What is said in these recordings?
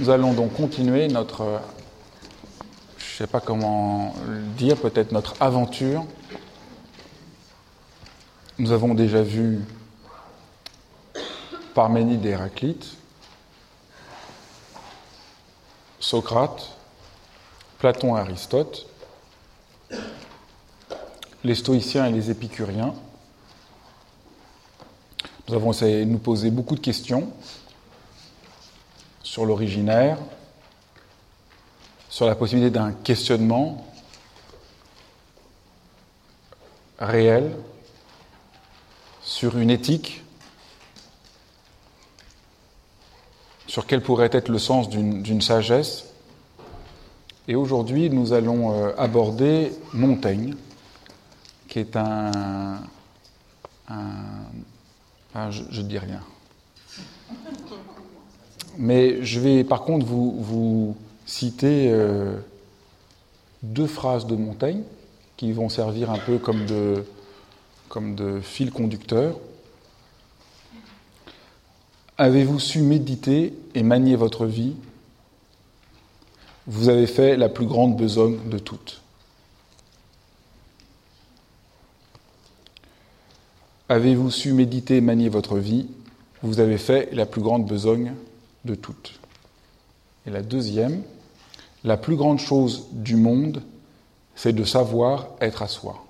Nous allons donc continuer notre, je ne sais pas comment dire, peut-être notre aventure. Nous avons déjà vu Parménide et Héraclite, Socrate, Platon et Aristote, les stoïciens et les épicuriens. Nous avons essayé de nous poser beaucoup de questions sur l'originaire, sur la possibilité d'un questionnement réel, sur une éthique, sur quel pourrait être le sens d'une sagesse. Et aujourd'hui, nous allons euh, aborder Montaigne, qui est un... je ne dis rien. Mais je vais par contre vous, citer euh, deux phrases de Montaigne qui vont servir un peu comme de, comme de fil conducteur. Avez-vous su méditer et manier votre vie? Vous avez fait la plus grande besogne de toutes. Avez-vous su méditer et manier votre vie? Vous avez fait la plus grande besogne de toutes. Et la deuxième, la plus grande chose du monde, c'est de savoir être à soi.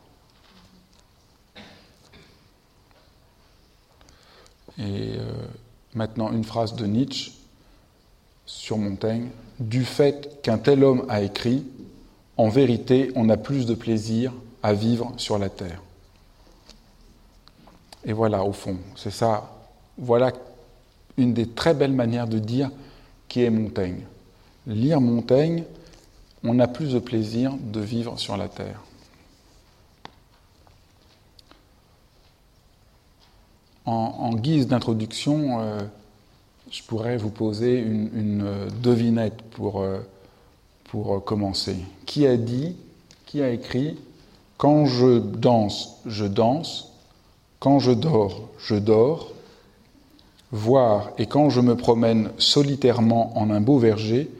Et euh, maintenant, une phrase de Nietzsche sur Montaigne. Du fait qu'un tel homme a écrit, en vérité, on a plus de plaisir à vivre sur la terre. Et voilà, au fond, c'est ça. Voilà une des très belles manières de dire qui est Montaigne. Lire Montaigne, on a plus de plaisir de vivre sur la terre. En, guise d'introduction, euh, je pourrais vous poser une, devinette pour, euh, pour commencer. Qui a dit, qui a écrit Quand je danse, je danse, quand je dors, je dors, voir et quand je me promène solitairement en un beau verger,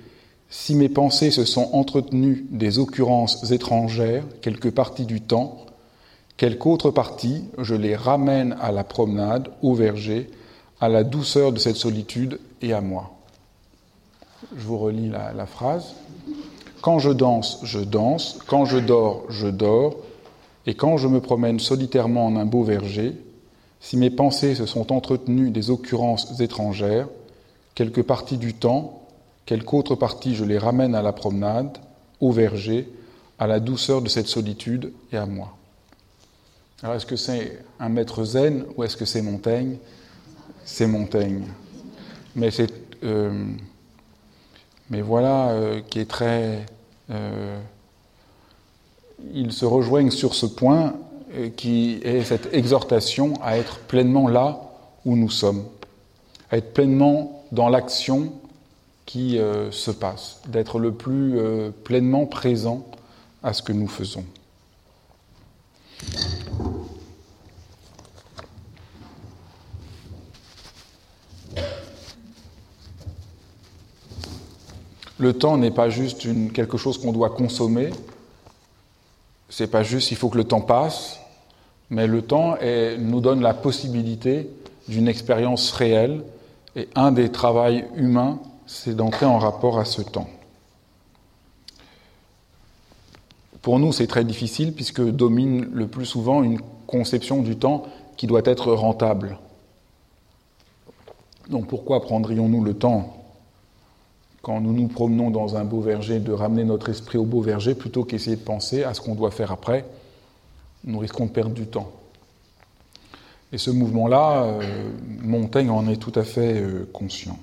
si mes pensées se sont entretenues des occurrences étrangères quelque partie du temps, quelque autre partie, je les ramène à la promenade, au verger, à la douceur de cette solitude et à moi. Je vous relis la, phrase. Quand je danse, je danse, quand je dors, je dors, et quand je me promène solitairement en un beau verger, si mes pensées se sont entretenues des occurrences étrangères, quelque partie du temps, quelque autre partie je les ramène à la promenade, au verger, à la douceur de cette solitude et à moi. Alors est-ce que c'est un maître zen ou est-ce que c'est Montaigne? C'est Montaigne. Mais c'est, euh, voilà euh, qui est très. Euh, ils se rejoignent sur ce point qui est cette exhortation à être pleinement là où nous sommes, à être pleinement dans l'action qui euh, se passe, d'être le plus euh, pleinement présent à ce que nous faisons. Le temps n'est pas juste quelque chose qu'on doit consommer, c'est pas juste il faut que le temps passe, mais le temps nous donne la possibilité d'une expérience réelle, et un des travaux humains, c'est d'entrer en rapport à ce temps. Pour nous, c'est très difficile puisque domine le plus souvent une conception du temps qui doit être rentable. Donc pourquoi prendrions-nous le temps, quand nous nous promenons dans un beau verger, de ramener notre esprit au beau verger plutôt qu'essayer de penser à ce qu'on doit faire après nous risquons de perdre du temps. Et ce mouvement-là, euh, Montaigne en est tout à fait euh, conscient.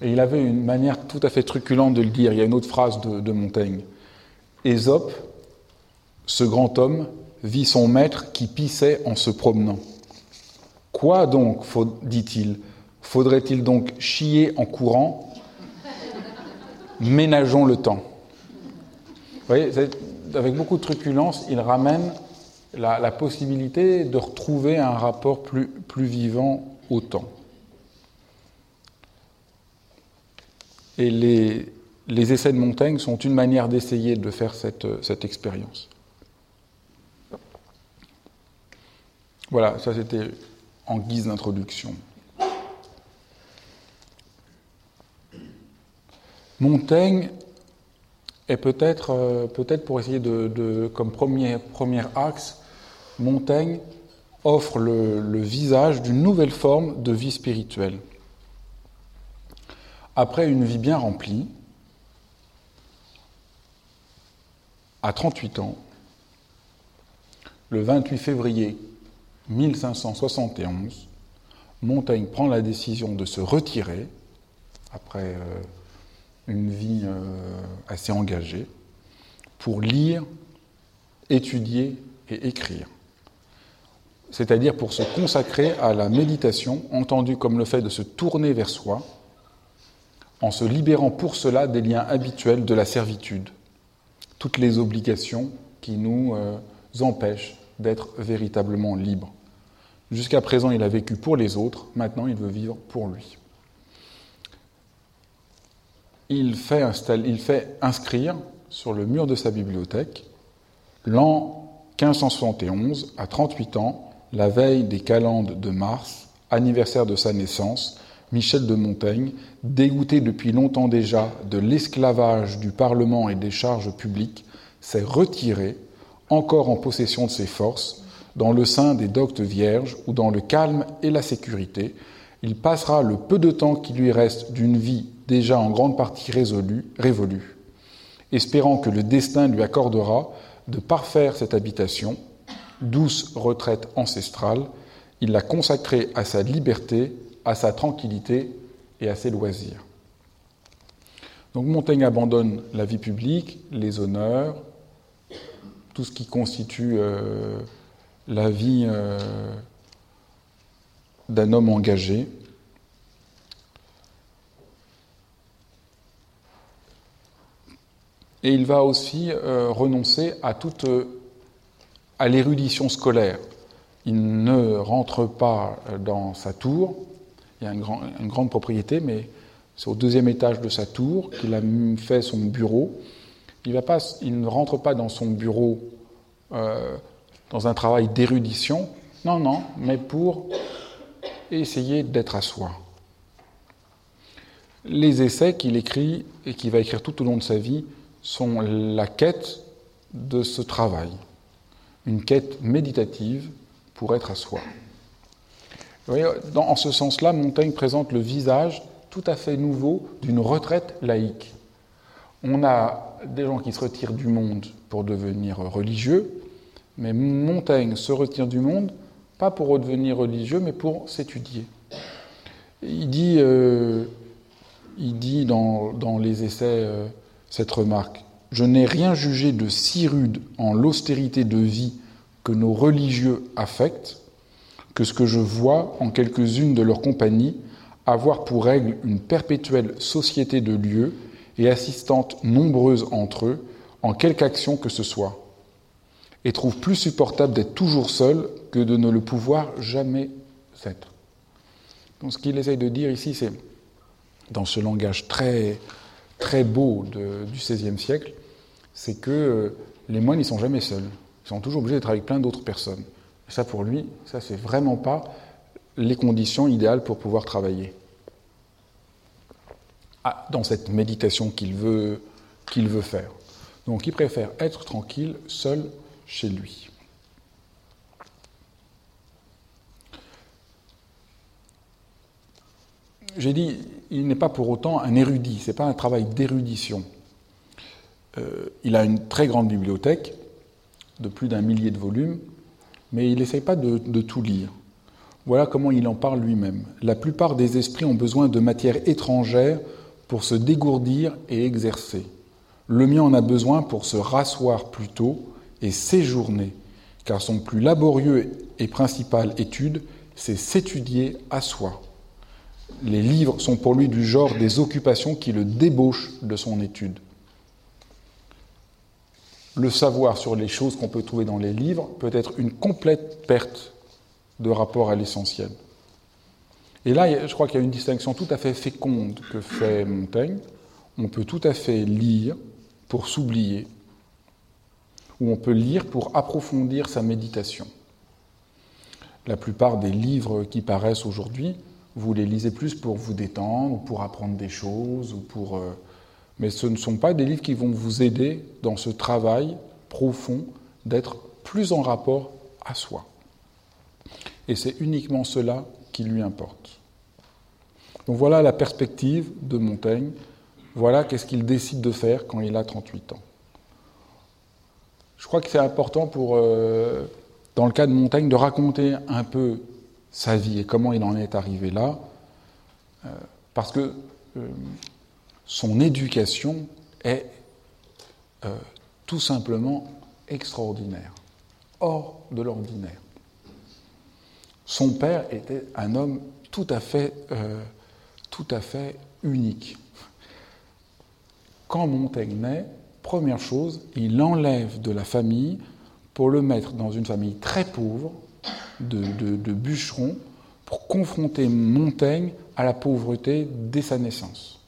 Et il avait une manière tout à fait truculente de le dire. Il y a une autre phrase de, Montaigne. Ésope, ce grand homme, vit son maître qui pissait en se promenant. Quoi donc, dit-il Faudrait-il donc chier en courant? Ménageons le temps. Vous voyez, avec beaucoup de truculence, il ramène la, possibilité de retrouver un rapport plus, vivant au temps. Et les, les, essais de Montaigne sont une manière d'essayer de faire cette, cette expérience. Voilà, ça c'était en guise d'introduction. Montaigne est peut-être, euh, peut-être pour essayer de, comme premier, premier axe, Montaigne offre le, visage d'une nouvelle forme de vie spirituelle. Après une vie bien remplie, à 38 ans, le 28 février 1571, Montaigne prend la décision de se retirer, après euh, une vie euh, assez engagée, pour lire, étudier et écrire. C'est-à-dire pour se consacrer à la méditation, entendue comme le fait de se tourner vers soi, en se libérant pour cela des liens habituels de la servitude, toutes les obligations qui nous euh, empêchent d'être véritablement libres. Jusqu'à présent, il a vécu pour les autres, maintenant il veut vivre pour lui il fait, inscrire sur le mur de sa bibliothèque l'an 1571, à 38 ans, la veille des calendes de mars, anniversaire de sa naissance, Michel de Montaigne, dégoûté depuis longtemps déjà de l'esclavage du Parlement et des charges publiques, s'est retiré, encore en possession de ses forces, dans le sein des doctes vierges ou dans le calme et la sécurité. Il passera le peu de temps qui lui reste d'une vie déjà en grande partie résolu, révolu, espérant que le destin lui accordera de parfaire cette habitation, douce retraite ancestrale, il l'a consacrée à sa liberté, à sa tranquillité et à ses loisirs. Donc Montaigne abandonne la vie publique, les honneurs, tout ce qui constitue euh, la vie euh, d'un homme engagé, et il va aussi euh, renoncer à toute à l'érudition scolaire. Il ne rentre pas dans sa tour. Il y a une, grande propriété, mais c'est au deuxième étage de sa tour qu'il a fait son bureau. Il, ne rentre pas dans son bureau euh, dans un travail d'érudition, non, non, mais pour essayer d'être à soi. Les essais qu'il écrit et qu'il va écrire tout au long de sa vie sont la quête de ce travail, une quête méditative pour être à soi. en ce sens-là, Montaigne présente le visage tout à fait nouveau d'une retraite laïque. On a des gens qui se retirent du monde pour devenir religieux, mais Montaigne se retire du monde pas pour redevenir religieux, mais pour s'étudier. Il dit, euh, il dit dans, les essais euh, cette remarque. Je n'ai rien jugé de si rude en l'austérité de vie que nos religieux affectent, que ce que je vois en quelques-unes de leurs compagnies, avoir pour règle une perpétuelle société de lieux et assistantes nombreuses entre eux, en quelque action que ce soit, et trouve plus supportable d'être toujours seul que de ne le pouvoir jamais être. Donc ce qu'il essaye de dire ici, c'est, dans ce langage très très beau du XVIe siècle, c'est que euh, les moines, ils sont jamais seuls. Ils sont toujours obligés d'être avec plein d'autres personnes. Ça, pour lui, ça, c'est vraiment pas les conditions idéales pour pouvoir travailler. Ah, dans cette méditation qu'il veut, qu'il veut faire. Donc, il préfère être tranquille, seul, chez lui. J'ai dit, il n'est pas pour autant un érudit, ce n'est pas un travail d'érudition. Euh, il a une très grande bibliothèque de plus d'un millier de volumes, mais il n'essaye pas de, tout lire. Voilà comment il en parle lui-même. La plupart des esprits ont besoin de matière étrangère pour se dégourdir et exercer. Le mien en a besoin pour se rasseoir plutôt et séjourner, car son plus laborieux et principale étude, c'est s'étudier à soi les livres sont pour lui du genre des occupations qui le débauchent de son étude. Le savoir sur les choses qu'on peut trouver dans les livres peut être une complète perte de rapport à l'essentiel. Et là, je crois qu'il y a une distinction tout à fait féconde que fait Montaigne on peut tout à fait lire pour s'oublier, ou on peut lire pour approfondir sa méditation. La plupart des livres qui paraissent aujourd'hui, vous les lisez plus pour vous détendre, ou pour apprendre des choses, ou pour... Euh, mais ce ne sont pas des livres qui vont vous aider dans ce travail profond d'être plus en rapport à soi. Et c'est uniquement cela qui lui importe. Donc voilà la perspective de Montaigne, voilà qu'est-ce qu'il décide de faire quand il a 38 ans. Je crois que c'est important pour, euh, dans le cas de Montaigne, de raconter un peu sa vie et comment il en est arrivé là, euh, parce que euh, son éducation est tout simplement extraordinaire, hors de l'ordinaire. Son père était un homme tout à fait, tout à fait unique. Quand Montaigne naît, première chose, il enlève de la famille pour le mettre dans une famille très pauvre de, bûcherons pour confronter Montaigne à la pauvreté dès sa naissance.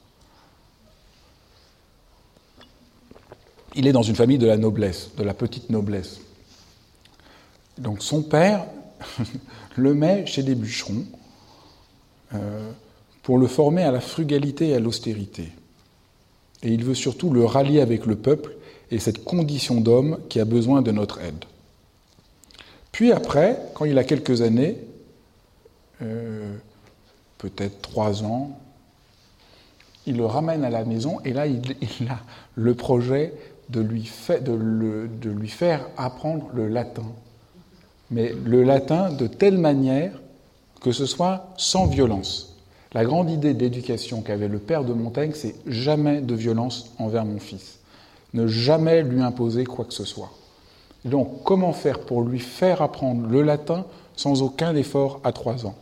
Il est dans une famille de la noblesse, de la petite noblesse. Donc son père le met chez des bûcherons euh, pour le former à la frugalité et à l'austérité. Et il veut surtout le rallier avec le peuple et cette condition d'homme qui a besoin de notre aide. Puis après, quand il a quelques années, euh, peut-être trois ans, il le ramène à la maison et là, il, a le projet lui, de lui faire apprendre le latin. Mais le latin de telle manière que ce soit sans violence. La grande idée d'éducation qu'avait le père de Montaigne, c'est jamais de violence envers mon fils. Ne jamais lui imposer quoi que ce soit. Donc, comment faire pour lui faire apprendre le latin sans aucun effort à trois ans?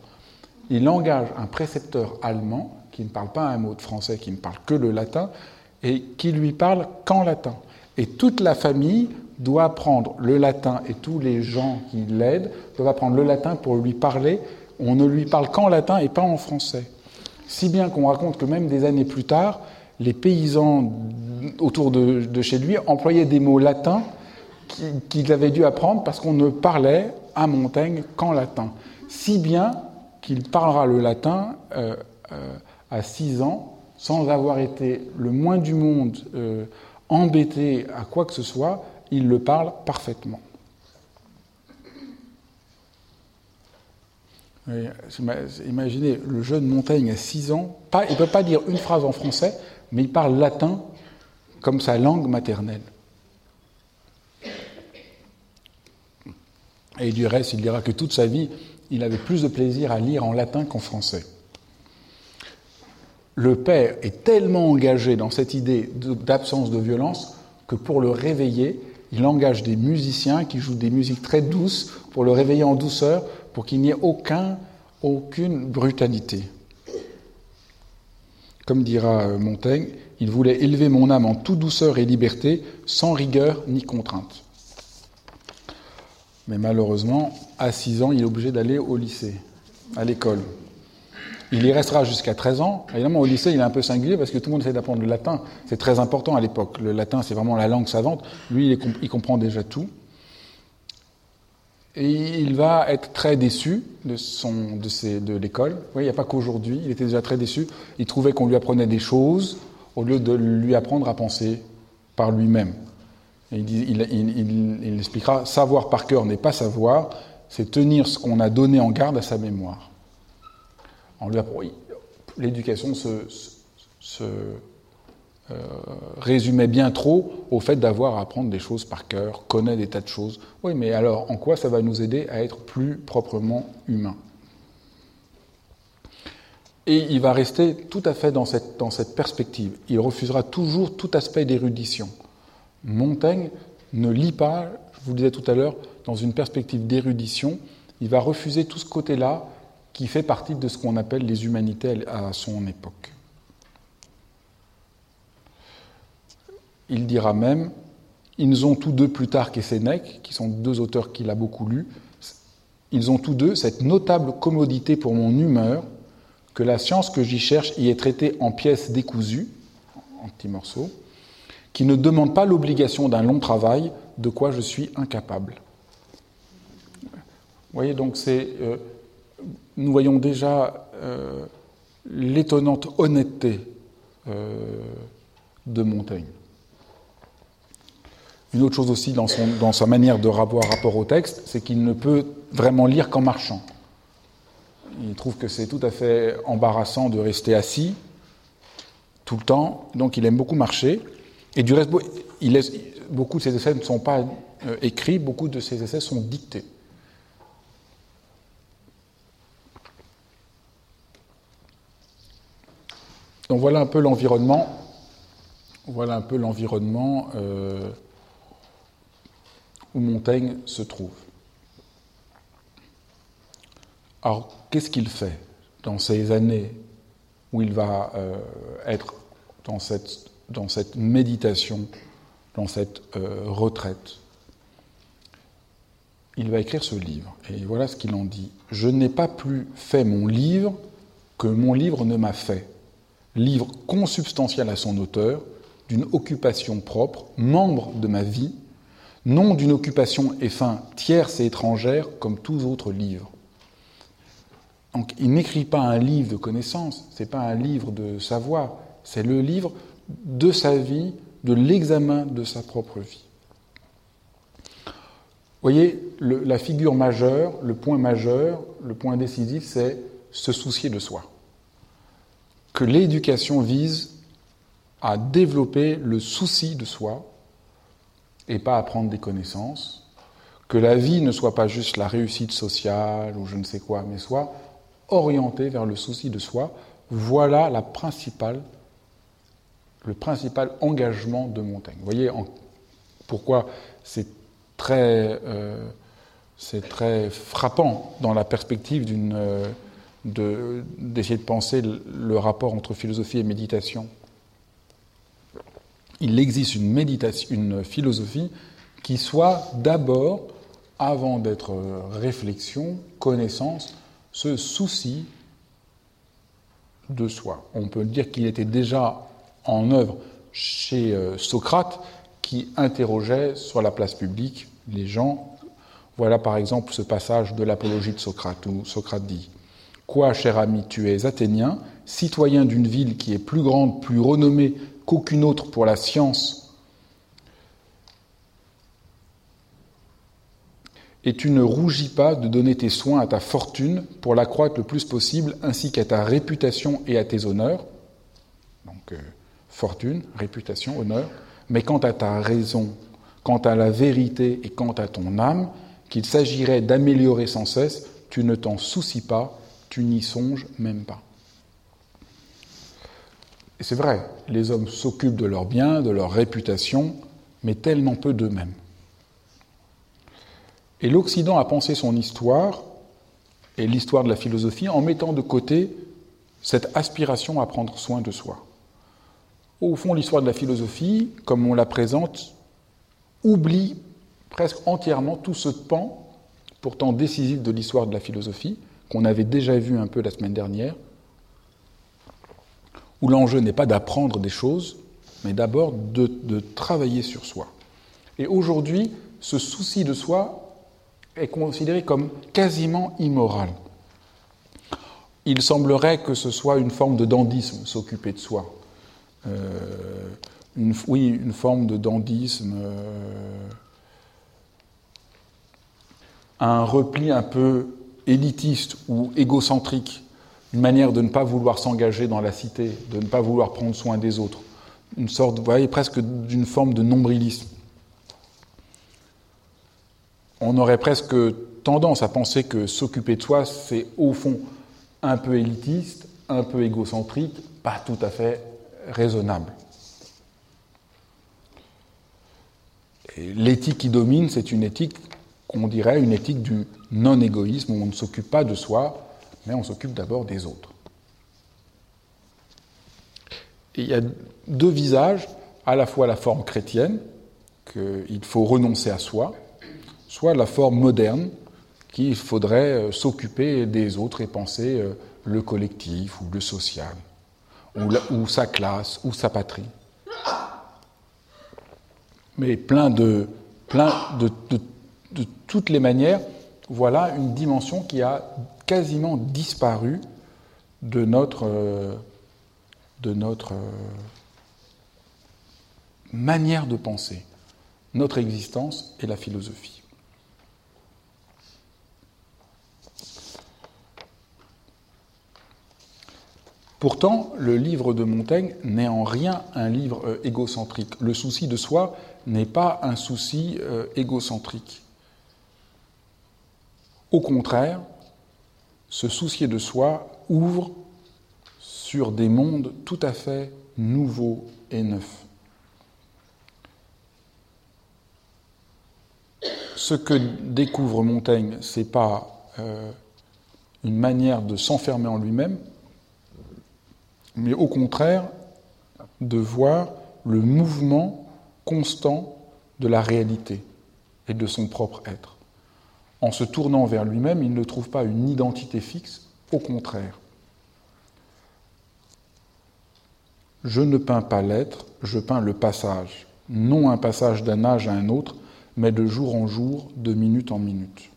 Il engage un précepteur allemand qui ne parle pas un mot de français, qui ne parle que le latin, et qui lui parle qu'en latin. Et toute la famille doit apprendre le latin, et tous les gens qui l'aident doivent apprendre le latin pour lui parler. On ne lui parle qu'en latin et pas en français. Si bien qu'on raconte que même des années plus tard, les paysans autour de, chez lui employaient des mots latins qu'ils avaient dû apprendre parce qu'on ne parlait à Montaigne qu'en latin. Si bien qu'il parlera le latin euh, euh, à 6 ans sans avoir été le moins du monde euh, embêté à quoi que ce soit, il le parle parfaitement. Imaginez le jeune Montaigne à 6 ans, il ne peut pas dire une phrase en français, mais il parle latin comme sa langue maternelle. Et du reste, il dira que toute sa vie, il avait plus de plaisir à lire en latin qu'en français. Le père est tellement engagé dans cette idée d'absence de violence que pour le réveiller, il engage des musiciens qui jouent des musiques très douces pour le réveiller en douceur, pour qu'il n'y ait aucun, aucune brutalité. Comme dira euh, Montaigne, il voulait élever mon âme en toute douceur et liberté, sans rigueur ni contrainte. Mais malheureusement, à 6 ans, il est obligé d'aller au lycée, à l'école. Il y restera jusqu'à 13 ans. Évidemment, au lycée, il est un peu singulier parce que tout le monde essaie d'apprendre le latin. C'est très important à l'époque. Le latin, c'est vraiment la langue savante. Lui, il comprend déjà tout. Et il va être très déçu de, de, de l'école. Il n'y a pas qu'aujourd'hui, il était déjà très déçu. Il trouvait qu'on lui apprenait des choses au lieu de lui apprendre à penser par lui-même. Il, expliquera, savoir par cœur n'est pas savoir, c'est tenir ce qu'on a donné en garde à sa mémoire. L'éducation se, se euh, résumait bien trop au fait d'avoir à apprendre des choses par cœur, connaître des tas de choses. Oui, mais alors en quoi ça va nous aider à être plus proprement humains? Et il va rester tout à fait dans cette perspective. Il refusera toujours tout aspect d'érudition. Montaigne ne lit pas, je vous le disais tout à l'heure, dans une perspective d'érudition. Il va refuser tout ce côté-là qui fait partie de ce qu'on appelle les humanités à son époque. Il dira même, ils ont tous deux Plutarque et Sénèque, qui sont deux auteurs qu'il a beaucoup lus, ils ont tous deux cette notable commodité pour mon humeur, que la science que j'y cherche y est traitée en pièces décousues, en petits morceaux, qui ne demande pas l'obligation d'un long travail, de quoi je suis incapable. Vous voyez, donc c'est. Euh, nous voyons déjà euh, l'étonnante honnêteté euh, de Montaigne. Une autre chose aussi dans, son, dans sa manière de rapport, rapport au texte, c'est qu'il ne peut vraiment lire qu'en marchant. Il trouve que c'est tout à fait embarrassant de rester assis tout le temps, donc il aime beaucoup marcher. Et du reste, beaucoup de ses essais ne sont pas euh, écrits, beaucoup de ses essais sont dictés. Donc voilà un peu l'environnement. Voilà un peu l'environnement euh, où Montaigne se trouve. Alors, qu'est-ce qu'il fait dans ces années où il va euh, être dans cette, dans cette méditation, dans cette euh, retraite Il va écrire ce livre. Et voilà ce qu'il en dit. Je n'ai pas plus fait mon livre que mon livre ne m'a fait. Livre consubstantiel à son auteur, d'une occupation propre, membre de ma vie, non d'une occupation et fin tierce et étrangère comme tous autres livres. Donc il n'écrit pas un livre de connaissances, ce n'est pas un livre de savoir, c'est le livre de sa vie, de l'examen de sa propre vie. Vous voyez, la figure majeure, le point majeur, le point décisif, c'est se soucier de soi. Que l'éducation vise à développer le souci de soi, et pas apprendre des connaissances, que la vie ne soit pas juste la réussite sociale ou je ne sais quoi, mais soit orientée vers le souci de soi. Voilà la principale, le principal engagement de Montaigne. Vous voyez pourquoi c'est très, euh, très frappant dans la perspective euh, d'essayer de penser le rapport entre philosophie et méditation il existe une, méditation, une philosophie qui soit d'abord, avant d'être réflexion, connaissance, ce souci de soi. On peut dire qu'il était déjà en œuvre chez euh, Socrate, qui interrogeait sur la place publique les gens. Voilà par exemple ce passage de l'apologie de Socrate, où Socrate dit Quoi, cher ami, tu es athénien, citoyen d'une ville qui est plus grande, plus renommée qu'aucune autre pour la science, et tu ne rougis pas de donner tes soins à ta fortune pour l'accroître le plus possible, ainsi qu'à ta réputation et à tes honneurs. Fortune, réputation, honneur. Mais quant à ta raison, quant à la vérité et quant à ton âme, qu'il s'agirait d'améliorer sans cesse, tu ne t'en soucies pas, tu n'y songes même pas. Et c'est vrai, les hommes s'occupent de leurs biens, de leur réputation, mais tellement peu d'eux-mêmes. Et l'Occident a pensé son histoire et l'histoire de la philosophie en mettant de côté cette aspiration à prendre soin de soi. Au fond, l'histoire de la philosophie, comme on la présente, oublie presque entièrement tout ce pan, pourtant décisif de l'histoire de la philosophie, qu'on avait déjà vu un peu la semaine dernière, où l'enjeu n'est pas d'apprendre des choses, mais d'abord de, travailler sur soi. Et aujourd'hui, ce souci de soi est considéré comme quasiment immoral. Il semblerait que ce soit une forme de dandisme, s'occuper de soi. Euh, oui, une forme de dandisme, euh, un repli un peu élitiste ou égocentrique une manière de ne pas vouloir s'engager dans la cité, de ne pas vouloir prendre soin des autres, une sorte, vous voyez, presque d'une forme de nombrilisme. On aurait presque tendance à penser que s'occuper de soi, c'est au fond un peu élitiste, un peu égocentrique, pas tout à fait raisonnable. L'éthique qui domine, c'est une éthique qu'on dirait une éthique du non-égoïsme, où on ne s'occupe pas de soi, mais on s'occupe d'abord des autres. Il y a deux visages, à la fois la forme chrétienne, qu'il faut renoncer à soi, soit la forme moderne, qu'il faudrait euh, s'occuper des autres et penser euh, le collectif ou le social, ou, sa classe, ou sa patrie. Mais plein de, plein de, toutes les manières, voilà une dimension qui a quasiment disparu de notre, euh, euh, manière de penser, notre existence et la philosophie. Pourtant, le livre de Montaigne n'est en rien un livre euh, égocentrique. Le souci de soi n'est pas un souci euh, égocentrique. Au contraire, se soucier de soi ouvre sur des mondes tout à fait nouveaux et neufs. Ce que découvre Montaigne, ce n'est pas euh, une manière de s'enfermer en lui-même, mais au contraire de voir le mouvement constant de la réalité et de son propre être. En se tournant vers lui-même, il ne trouve pas une identité fixe, au contraire. Je ne peins pas l'être, je peins le passage, non un passage d'un âge à un autre, mais de jour en jour, de minute en minute.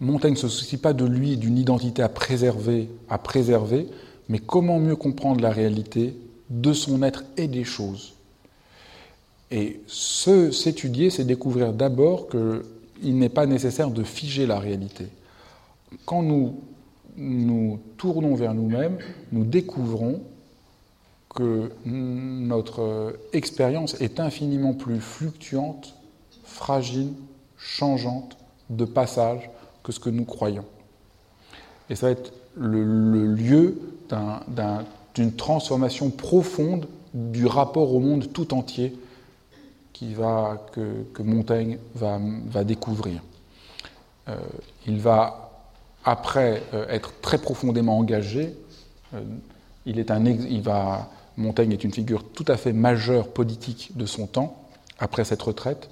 Montaigne ne se soucie pas de lui, d'une identité à préserver, à préserver, mais comment mieux comprendre la réalité de son être et des choses? Et s'étudier, c'est découvrir d'abord qu'il n'est pas nécessaire de figer la réalité. Quand nous nous tournons vers nous-mêmes, nous découvrons que notre expérience est infiniment plus fluctuante, fragile, changeante, de passage que ce que nous croyons. Et ça va être le, lieu d'une transformation profonde du rapport au monde tout entier qui va, que, Montaigne va, découvrir. Euh, il va, après euh, être très profondément engagé, euh, il, est un, il Montaigne est une figure tout à fait majeure politique de son temps, après cette retraite,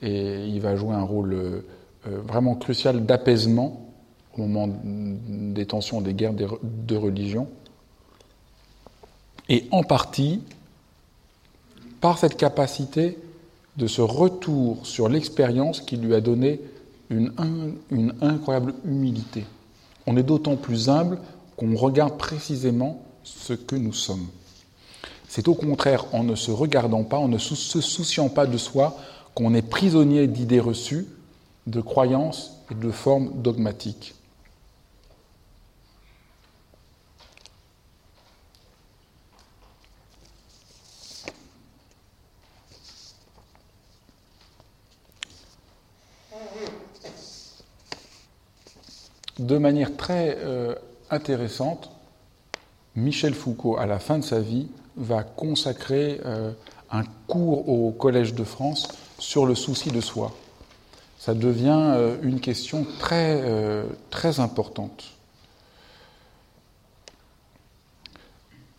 et il va jouer un rôle vraiment crucial d'apaisement au moment des tensions, des guerres de religion, et en partie par cette capacité de ce retour sur l'expérience qui lui a donné une, une incroyable humilité. On est d'autant plus humble qu'on regarde précisément ce que nous sommes. C'est au contraire en ne se regardant pas, en ne se souciant pas de soi, qu'on est prisonnier d'idées reçues, de croyances et de formes dogmatiques. De manière très euh, intéressante, Michel Foucault, à la fin de sa vie, va consacrer euh, un cours au Collège de France sur le souci de soi. Ça devient euh, une question très, très importante.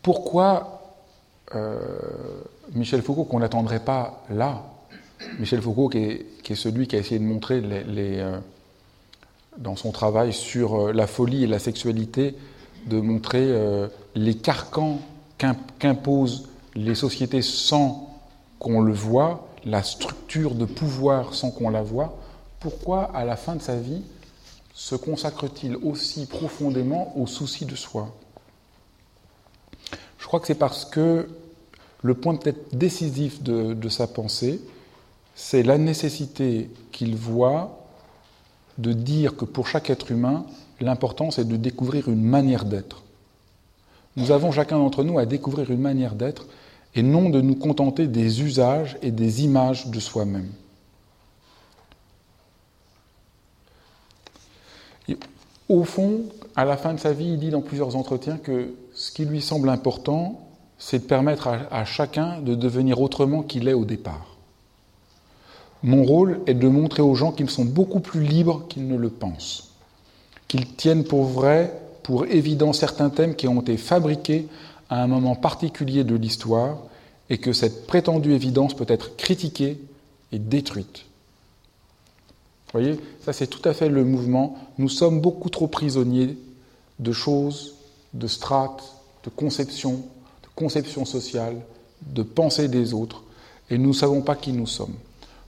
Pourquoi Michel Foucault, qu'on n'attendrait pas là, Michel Foucault qui est, celui qui a essayé de montrer les dans son travail sur euh, la folie et la sexualité, de montrer euh, les carcans qu'imposent les sociétés sans qu'on le voie, la structure de pouvoir sans qu'on la voie, pourquoi à la fin de sa vie se consacre-t-il aussi profondément au souci de soi? Je crois que c'est parce que le point peut-être décisif de sa pensée, c'est la nécessité qu'il voit de dire que pour chaque être humain, l'important c'est de découvrir une manière d'être. Nous avons chacun d'entre nous à découvrir une manière d'être et non de nous contenter des usages et des images de soi-même. Au fond, à la fin de sa vie, il dit dans plusieurs entretiens que ce qui lui semble important, c'est de permettre à, chacun de devenir autrement qu'il est au départ. Mon rôle est de montrer aux gens qu'ils sont beaucoup plus libres qu'ils ne le pensent, qu'ils tiennent pour vrai, pour évident certains thèmes qui ont été fabriqués à un moment particulier de l'histoire et que cette prétendue évidence peut être critiquée et détruite. Vous voyez, ça c'est tout à fait le mouvement. Nous sommes beaucoup trop prisonniers de choses, de strates, de conceptions, de conceptions sociales, de pensées des autres, et nous ne savons pas qui nous sommes.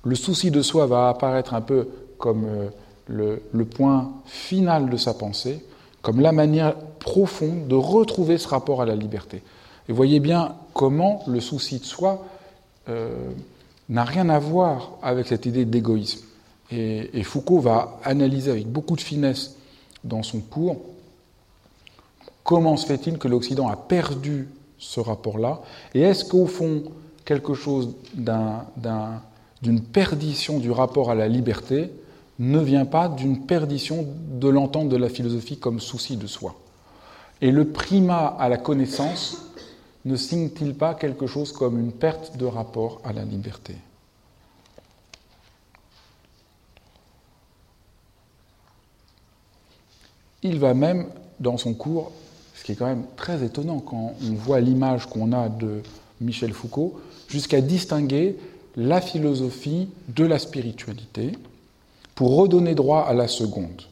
Le souci de soi va apparaître un peu comme euh, le, point final de sa pensée, comme la manière profonde de retrouver ce rapport à la liberté. Et voyez bien comment le souci de soi euh, n'a rien à voir avec cette idée d'égoïsme. Et, Foucault va analyser avec beaucoup de finesse dans son cours comment se fait-il que l'Occident a perdu ce rapport-là Et est-ce qu'au fond, quelque chose d'une perdition du rapport à la liberté ne vient pas d'une perdition de l'entente de la philosophie comme souci de soi. Et le primat à la connaissance ne signe-t-il pas quelque chose comme une perte de rapport à la liberté? Il va même, dans son cours, ce qui est quand même très étonnant quand on voit l'image qu'on a de Michel Foucault, jusqu'à distinguer la philosophie de la spiritualité pour redonner droit à la seconde.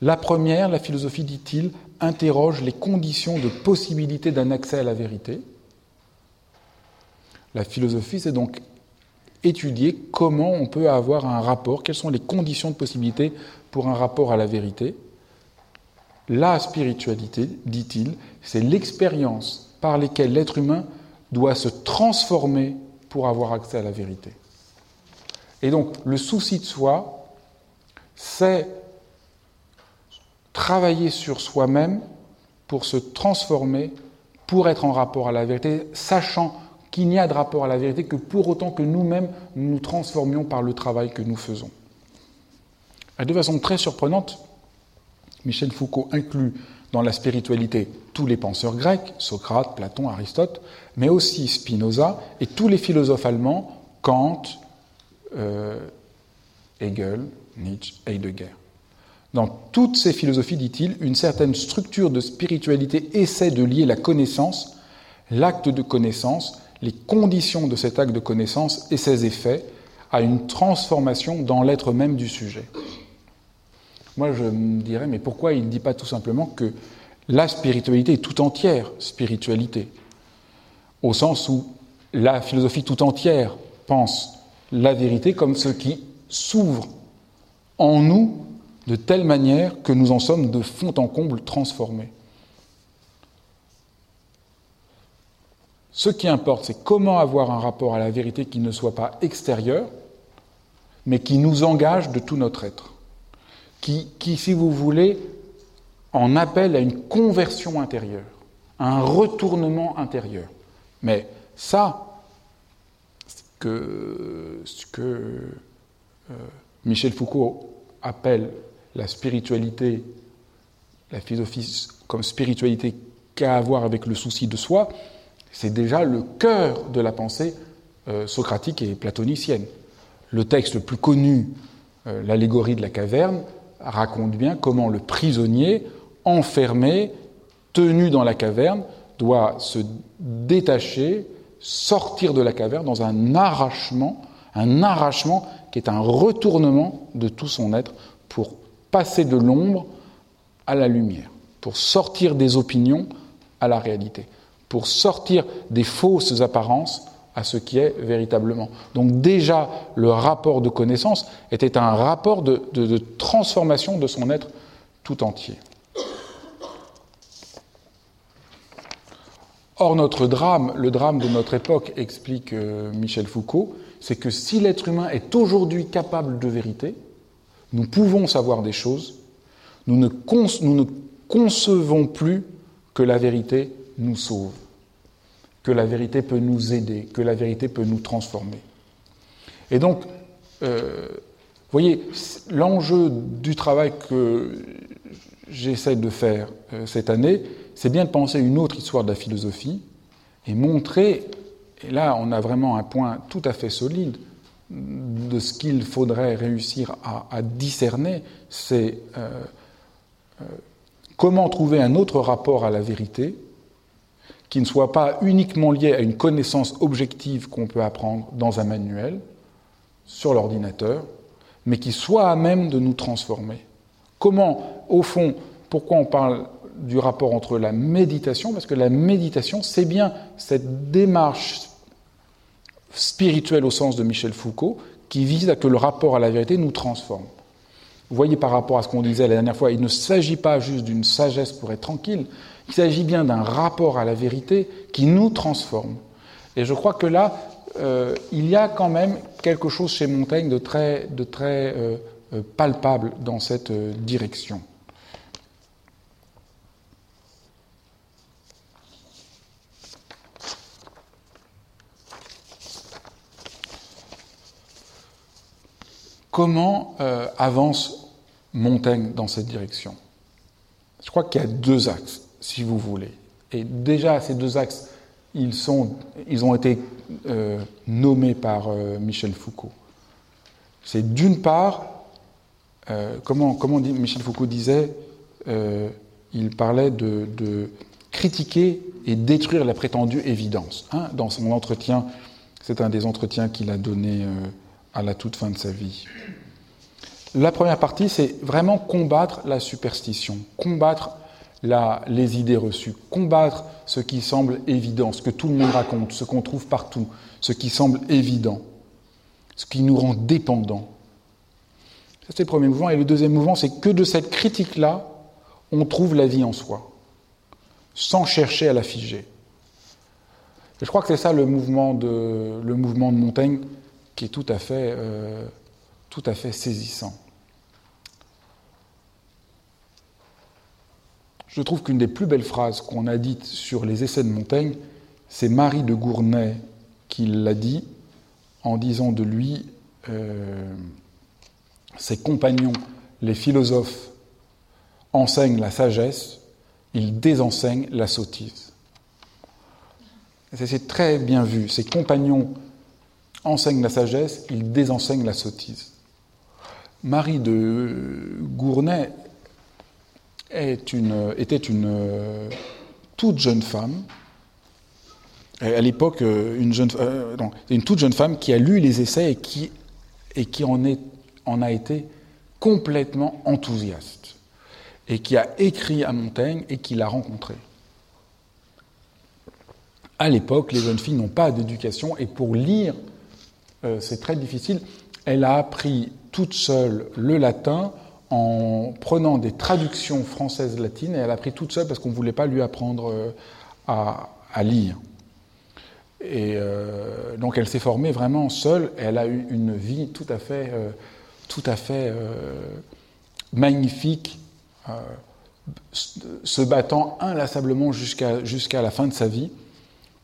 La première, la philosophie, dit-il, interroge les conditions de possibilité d'un accès à la vérité. La philosophie, c'est donc étudier comment on peut avoir un rapport, quelles sont les conditions de possibilité pour un rapport à la vérité. La spiritualité, dit-il, c'est l'expérience par laquelle l'être humain doit se transformer pour avoir accès à la vérité. Et donc, le souci de soi, c'est travailler sur soi-même pour se transformer, pour être en rapport à la vérité, sachant qu'il n'y a de rapport à la vérité que pour autant que nous-mêmes nous transformions par le travail que nous faisons. de façon très surprenante, Michel Foucault inclut dans la spiritualité tous les penseurs grecs, Socrate, Platon, Aristote, mais aussi Spinoza et tous les philosophes allemands, Kant, euh, Hegel, Nietzsche, Heidegger. Dans toutes ces philosophies, dit-il, une certaine structure de spiritualité essaie de lier la connaissance, l'acte de connaissance, les conditions de cet acte de connaissance et ses effets à une transformation dans l'être même du sujet. Moi, je me dirais, mais pourquoi il ne dit pas tout simplement que la spiritualité est tout entière spiritualité? Au sens où la philosophie tout entière pense la vérité comme ce qui s'ouvre en nous de telle manière que nous en sommes de fond en comble transformés. Ce qui importe, c'est comment avoir un rapport à la vérité qui ne soit pas extérieur, mais qui nous engage de tout notre être qui, si vous voulez, en appelle à une conversion intérieure, un retournement intérieur. Mais ça, ce que, ce que euh, Michel Foucault appelle la spiritualité, la philosophie comme spiritualité qu'a à voir avec le souci de soi, c'est déjà le cœur de la pensée euh, socratique et platonicienne. Le texte le plus connu, euh, l'allégorie de la caverne, raconte bien comment le prisonnier, enfermé, tenu dans la caverne, doit se détacher, sortir de la caverne dans un arrachement, un arrachement qui est un retournement de tout son être pour passer de l'ombre à la lumière, pour sortir des opinions à la réalité, pour sortir des fausses apparences à ce qui est véritablement. Donc déjà, le rapport de connaissance était un rapport de, transformation de son être tout entier. Or, notre drame, le drame de notre époque, explique euh, Michel Foucault, c'est que si l'être humain est aujourd'hui capable de vérité, nous pouvons savoir des choses, nous ne, nous ne concevons plus que la vérité nous sauve que la vérité peut nous aider, que la vérité peut nous transformer. Et donc, euh, vous voyez, l'enjeu du travail que j'essaie de faire euh, cette année, c'est bien de penser une autre histoire de la philosophie et montrer, et là on a vraiment un point tout à fait solide de ce qu'il faudrait réussir à, discerner, c'est euh, comment trouver un autre rapport à la vérité qui ne soit pas uniquement lié à une connaissance objective qu'on peut apprendre dans un manuel, sur l'ordinateur, mais qui soit à même de nous transformer. Comment, au fond, pourquoi on parle du rapport entre la méditation? Parce que la méditation, c'est bien cette démarche spirituelle au sens de Michel Foucault, qui vise à que le rapport à la vérité nous transforme. Vous voyez par rapport à ce qu'on disait la dernière fois, il ne s'agit pas juste d'une sagesse pour être tranquille, il s'agit bien d'un rapport à la vérité qui nous transforme. Et je crois que là, euh, il y a quand même quelque chose chez Montaigne de très, euh, euh, palpable dans cette direction. Comment avance Montaigne dans cette direction? Je crois qu'il y a deux axes, si vous voulez. Et déjà, ces deux axes, ils, sont, ils ont été euh, nommés par euh, Michel Foucault. C'est d'une part, euh, comment, comment dit, Michel Foucault disait, il parlait de, de, critiquer et détruire la prétendue évidence. Hein, dans son entretien, c'est un des entretiens qu'il a donné à la toute fin de sa vie. La première partie, c'est vraiment combattre la superstition, combattre les idées reçues, combattre ce qui semble évident, ce que tout le monde raconte, ce qu'on trouve partout, ce qui semble évident, ce qui nous rend dépendants. C'est le premier mouvement. Et le deuxième mouvement, c'est que de cette critique-là, on trouve la vie en soi, sans chercher à la figer. je crois que c'est ça le mouvement, de, le mouvement de Montaigne qui est tout à fait, euh, tout à fait saisissant. Je trouve qu'une des plus belles phrases qu'on a dites sur les essais de Montaigne, c'est Marie de Gournay qui l'a dit en disant de lui euh, Ses compagnons, les philosophes, enseignent la sagesse, ils désenseignent la sottise. C'est très bien vu. Ses compagnons enseignent la sagesse, ils désenseignent la sottise. Marie de Gournay était une euh, toute jeune femme, à l'époque euh, une, jeune, euh, une toute jeune femme qui a lu les essais et qui, et qui en, est, en a été complètement enthousiaste, et qui a écrit à Montaigne et qui l'a rencontré. À l'époque, les jeunes filles n'ont pas d'éducation et pour lire, c'est très difficile. Elle a appris toute seule le latin en prenant des traductions françaises latines et elle a appris toute seule parce qu'on ne voulait pas lui apprendre euh, à, lire. Et euh, donc elle s'est formée vraiment seule elle a eu une vie tout à fait, euh, tout à fait magnifique, se battant inlassablement jusqu'à la fin de sa vie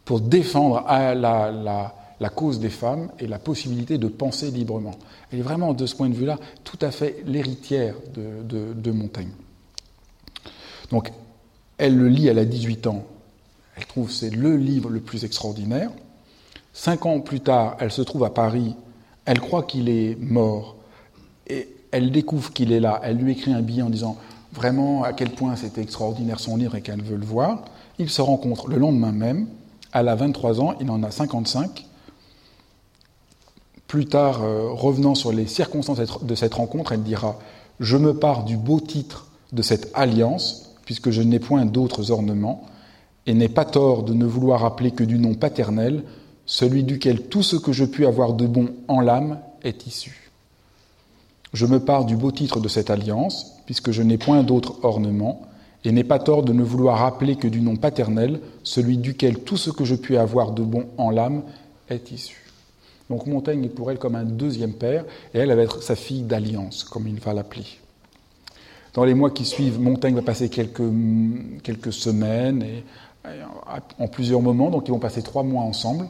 pour défendre la la cause des femmes et la possibilité de penser librement. Elle est vraiment, de ce point de vue-là, tout à fait l'héritière de, Montaigne. Donc, elle le lit, elle a 18 ans. Elle trouve c'est le livre le plus extraordinaire. Cinq ans plus tard, elle se trouve à Paris. Elle croit qu'il est mort. Et elle découvre qu'il est là. Elle lui écrit un billet en disant vraiment à quel point c'était extraordinaire son livre et qu'elle veut le voir. Ils se rencontrent le lendemain même. Elle a 23 ans, il en a 55. Plus tard, euh, revenant sur les circonstances de cette rencontre, elle dira Je me pars du beau titre de cette alliance, puisque je n'ai point d'autres ornements, et n'ai pas tort de ne vouloir appeler que du nom paternel, celui duquel tout ce que je puis avoir de bon en l'âme est issu. Je me pars du beau titre de cette alliance, puisque je n'ai point d'autres ornements, et n'ai pas tort de ne vouloir appeler que du nom paternel, celui duquel tout ce que je puis avoir de bon en l'âme est issu. Donc Montaigne est pour elle comme un deuxième père, et elle, va être sa fille d'alliance, comme il va l'appeler. Dans les mois qui suivent, Montaigne va passer quelques, semaines, et, en plusieurs moments, donc ils vont passer trois mois ensemble.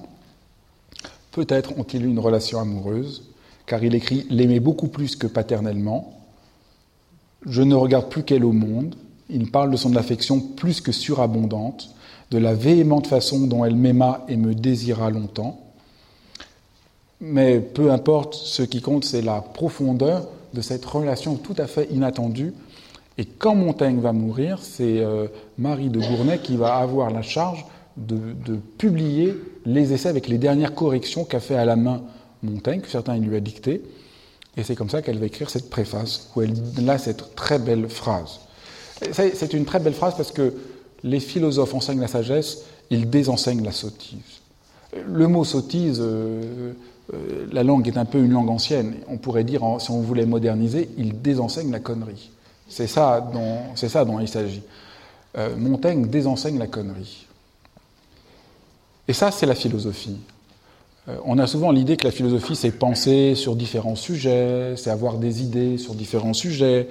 Peut-être ont-ils eu une relation amoureuse, car il écrit L'aimer beaucoup plus que paternellement. Je ne regarde plus qu'elle au monde. Il parle de son affection plus que surabondante, de la véhémente façon dont elle m'aima et me désira longtemps. Mais peu importe, ce qui compte, c'est la profondeur de cette relation tout à fait inattendue. Et quand Montaigne va mourir, c'est euh, Marie de Gournay qui va avoir la charge de, publier les essais avec les dernières corrections qu'a fait à la main Montaigne, que certains lui a dicté. Et c'est comme ça qu'elle va écrire cette préface, où elle a cette très belle phrase. C'est une très belle phrase parce que les philosophes enseignent la sagesse, ils désenseignent la sottise. Le mot sottise, euh, euh, la langue est un peu une langue ancienne. On pourrait dire, si on voulait moderniser, il désenseigne la connerie. C'est ça dont, il s'agit. Euh, Montaigne désenseigne la connerie. Et ça, c'est la philosophie. on a souvent l'idée que la philosophie, c'est penser sur différents sujets, c'est avoir des idées sur différents sujets,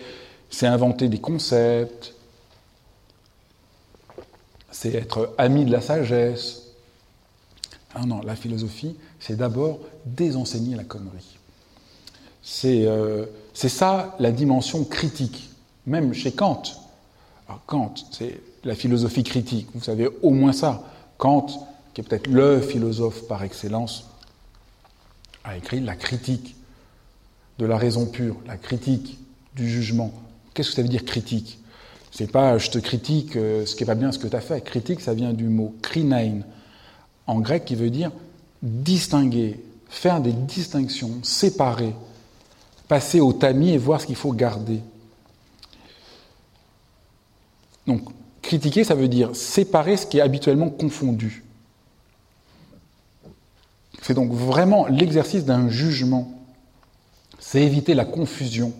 c'est inventer des concepts, c'est être ami de la sagesse. Ah non, la philosophie, c'est d'abord désenseigner la connerie. Euh, c'est ça la dimension critique, même chez Kant. Kant, c'est la philosophie critique, vous savez au moins ça. Kant, qui est peut-être le philosophe par excellence, a écrit la critique de la raison pure, la critique du jugement. Qu'est-ce que ça veut dire critique? C'est pas je te critique euh, ce qui n'est pas bien ce que tu as fait. Critique, ça vient du mot krinein, en grec qui veut dire distinguer, faire des distinctions, séparer, passer au tamis et voir ce qu'il faut garder. Donc, critiquer, ça veut dire séparer ce qui est habituellement confondu. C'est donc vraiment l'exercice d'un jugement. C'est éviter la confusion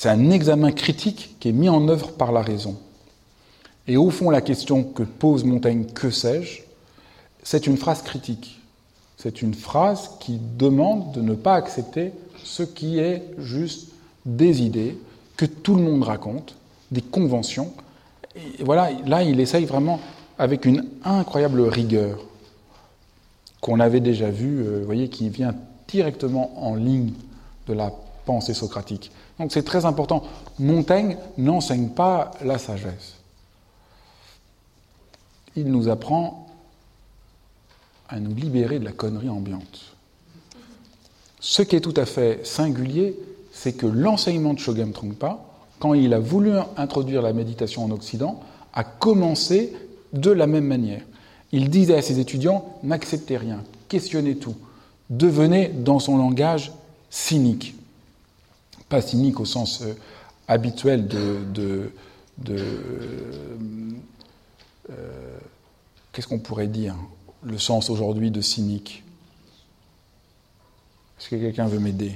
c'est un examen critique qui est mis en œuvre par la raison. Et au fond, la question que pose Montaigne, que sais-je, c'est une phrase critique. C'est une phrase qui demande de ne pas accepter ce qui est juste des idées que tout le monde raconte, des conventions. Et voilà, là, il essaye vraiment avec une incroyable rigueur qu'on avait déjà vue, euh, vous voyez, qui vient directement en ligne de la pensée socratique. Donc c'est très important. Montaigne n'enseigne pas la sagesse. Il nous apprend à nous libérer de la connerie ambiante. Ce qui est tout à fait singulier, c'est que l'enseignement de Shogam Trungpa, quand il a voulu introduire la méditation en Occident, a commencé de la même manière. Il disait à ses étudiants n'acceptez rien, questionnez tout, devenez dans son langage cynique pas cynique au sens euh, habituel de. Euh, qu'est-ce qu'on pourrait dire? Le sens aujourd'hui de cynique Est-ce que quelqu'un veut m'aider?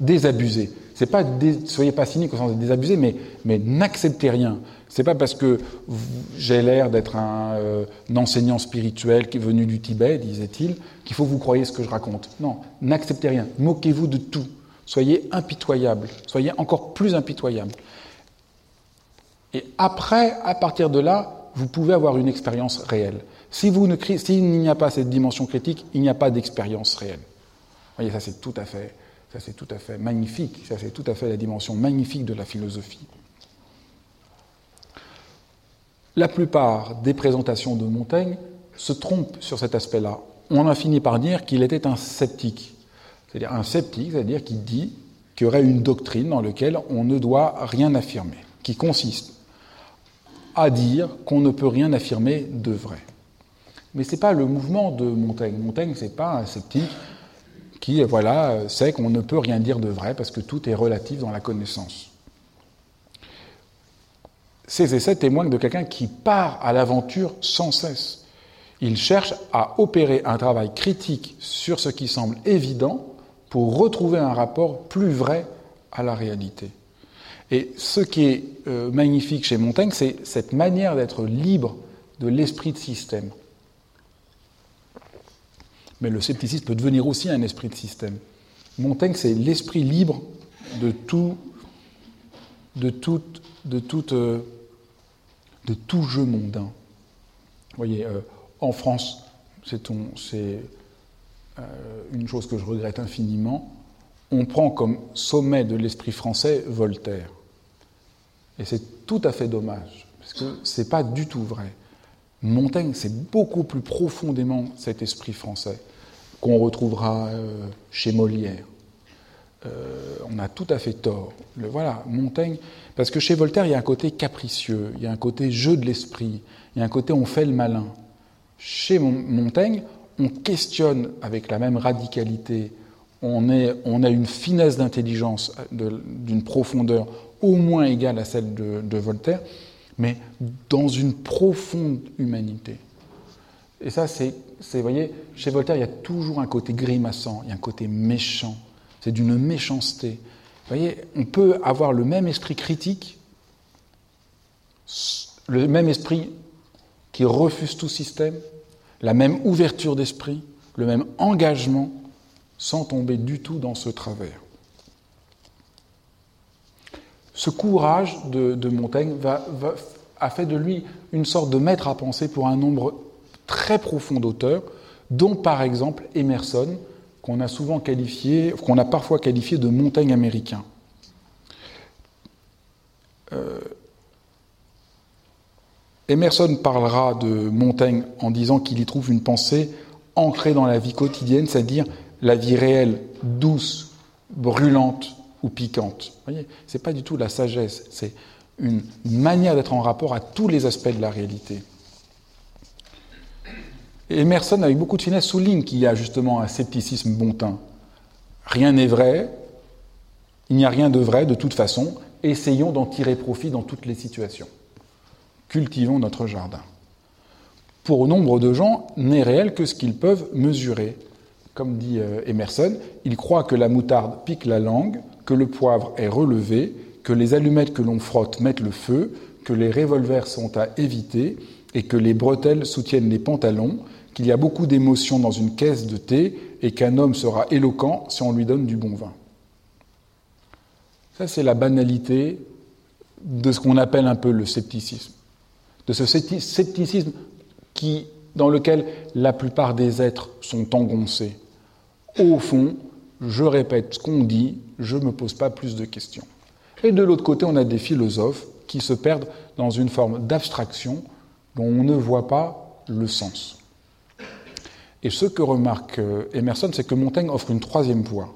Désabusé. C'est pas soyez pas cynique au sens de désabusé, mais, mais n'acceptez rien. C'est pas parce que j'ai l'air d'être un, euh, un, enseignant spirituel qui est venu du Tibet, disait-il, qu'il faut vous croyez ce que je raconte. Non, n'acceptez rien. Moquez-vous de tout. Soyez impitoyable, soyez encore plus impitoyable. Et après, à partir de là, vous pouvez avoir une expérience réelle. S'il n'y a pas cette dimension critique, il n'y a pas d'expérience réelle. Vous voyez, ça c'est tout à fait, ça c'est tout à fait magnifique. Ça c'est tout à fait la dimension magnifique de la philosophie. La plupart des présentations de Montaigne se trompent sur cet aspect-là. On a fini par dire qu'il était un sceptique. C'est-à-dire un sceptique, c'est-à-dire qui dit qu'il y aurait une doctrine dans laquelle on ne doit rien affirmer, qui consiste à dire qu'on ne peut rien affirmer de vrai. Mais ce n'est pas le mouvement de Montaigne. Montaigne, ce n'est pas un sceptique qui voilà, sait qu'on ne peut rien dire de vrai parce que tout est relatif dans la connaissance. Ces essais témoignent de quelqu'un qui part à l'aventure sans cesse. Il cherche à opérer un travail critique sur ce qui semble évident pour retrouver un rapport plus vrai à la réalité. Et ce qui est euh, magnifique chez Montaigne, c'est cette manière d'être libre de l'esprit de système. Mais le scepticisme peut devenir aussi un esprit de système. Montaigne, c'est l'esprit libre de tout, euh, jeu mondain. Vous voyez, euh, en France, c'est euh, une chose que je regrette infiniment, on prend comme sommet de l'esprit français Voltaire. Et c'est tout à fait dommage, parce que ce n'est pas du tout vrai. Montaigne, c'est beaucoup plus profondément cet esprit français qu'on retrouvera euh, chez Molière. Euh, on a tout à fait tort. Le, voilà, Montaigne, parce que chez Voltaire, il y a un côté capricieux, il y a un côté jeu de l'esprit, il y a un côté on fait le malin. Chez Montaigne, on questionne avec la même radicalité, on, a une finesse d'intelligence d'une profondeur au moins égale à celle de, Voltaire, mais dans une profonde humanité. Et ça, c'est, vous voyez, chez Voltaire, il y a toujours un côté grimaçant, il y a un côté méchant. C'est d'une méchanceté. Vous voyez, on peut avoir le même esprit critique, le même esprit qui refuse tout système, la même ouverture d'esprit, le même engagement, sans tomber du tout dans ce travers. Ce courage de, Montaigne a fait de lui une sorte de maître à penser pour un nombre très profond d'auteurs, dont par exemple Emerson, qu'on a souvent qualifié, qu'on a parfois qualifié de Montaigne américain. Euh, Emerson parlera de Montaigne en disant qu'il y trouve une pensée ancrée dans la vie quotidienne, c'est-à-dire la vie réelle, douce, brûlante, ou piquante. Voyez, c'est pas du tout la sagesse, c'est une manière d'être en rapport à tous les aspects de la réalité. Emerson, avec beaucoup de finesse, souligne qu'il y a justement un scepticisme bon teint. Rien n'est vrai, il n'y a rien de vrai de toute façon, essayons d'en tirer profit dans toutes les situations. Cultivons notre jardin. Pour nombre de gens, n'est réel que ce qu'ils peuvent mesurer. Comme dit euh, Emerson, ils croient que la moutarde pique la langue, que le poivre est relevé, que les allumettes que l'on frotte mettent le feu, que les revolvers sont à éviter et que les bretelles soutiennent les pantalons, qu'il y a beaucoup d'émotions dans une caisse de thé et qu'un homme sera éloquent si on lui donne du bon vin. Ça, c'est la banalité de ce qu'on appelle un peu le scepticisme. De ce scepticisme dans lequel la plupart des êtres sont engoncés. Au fond, je répète ce qu'on dit, je ne me pose pas plus de questions. Et de l'autre côté, on a des philosophes qui se perdent dans une forme d'abstraction dont on ne voit pas le sens. Et ce que remarque euh, Emerson, c'est que Montaigne offre une troisième voie.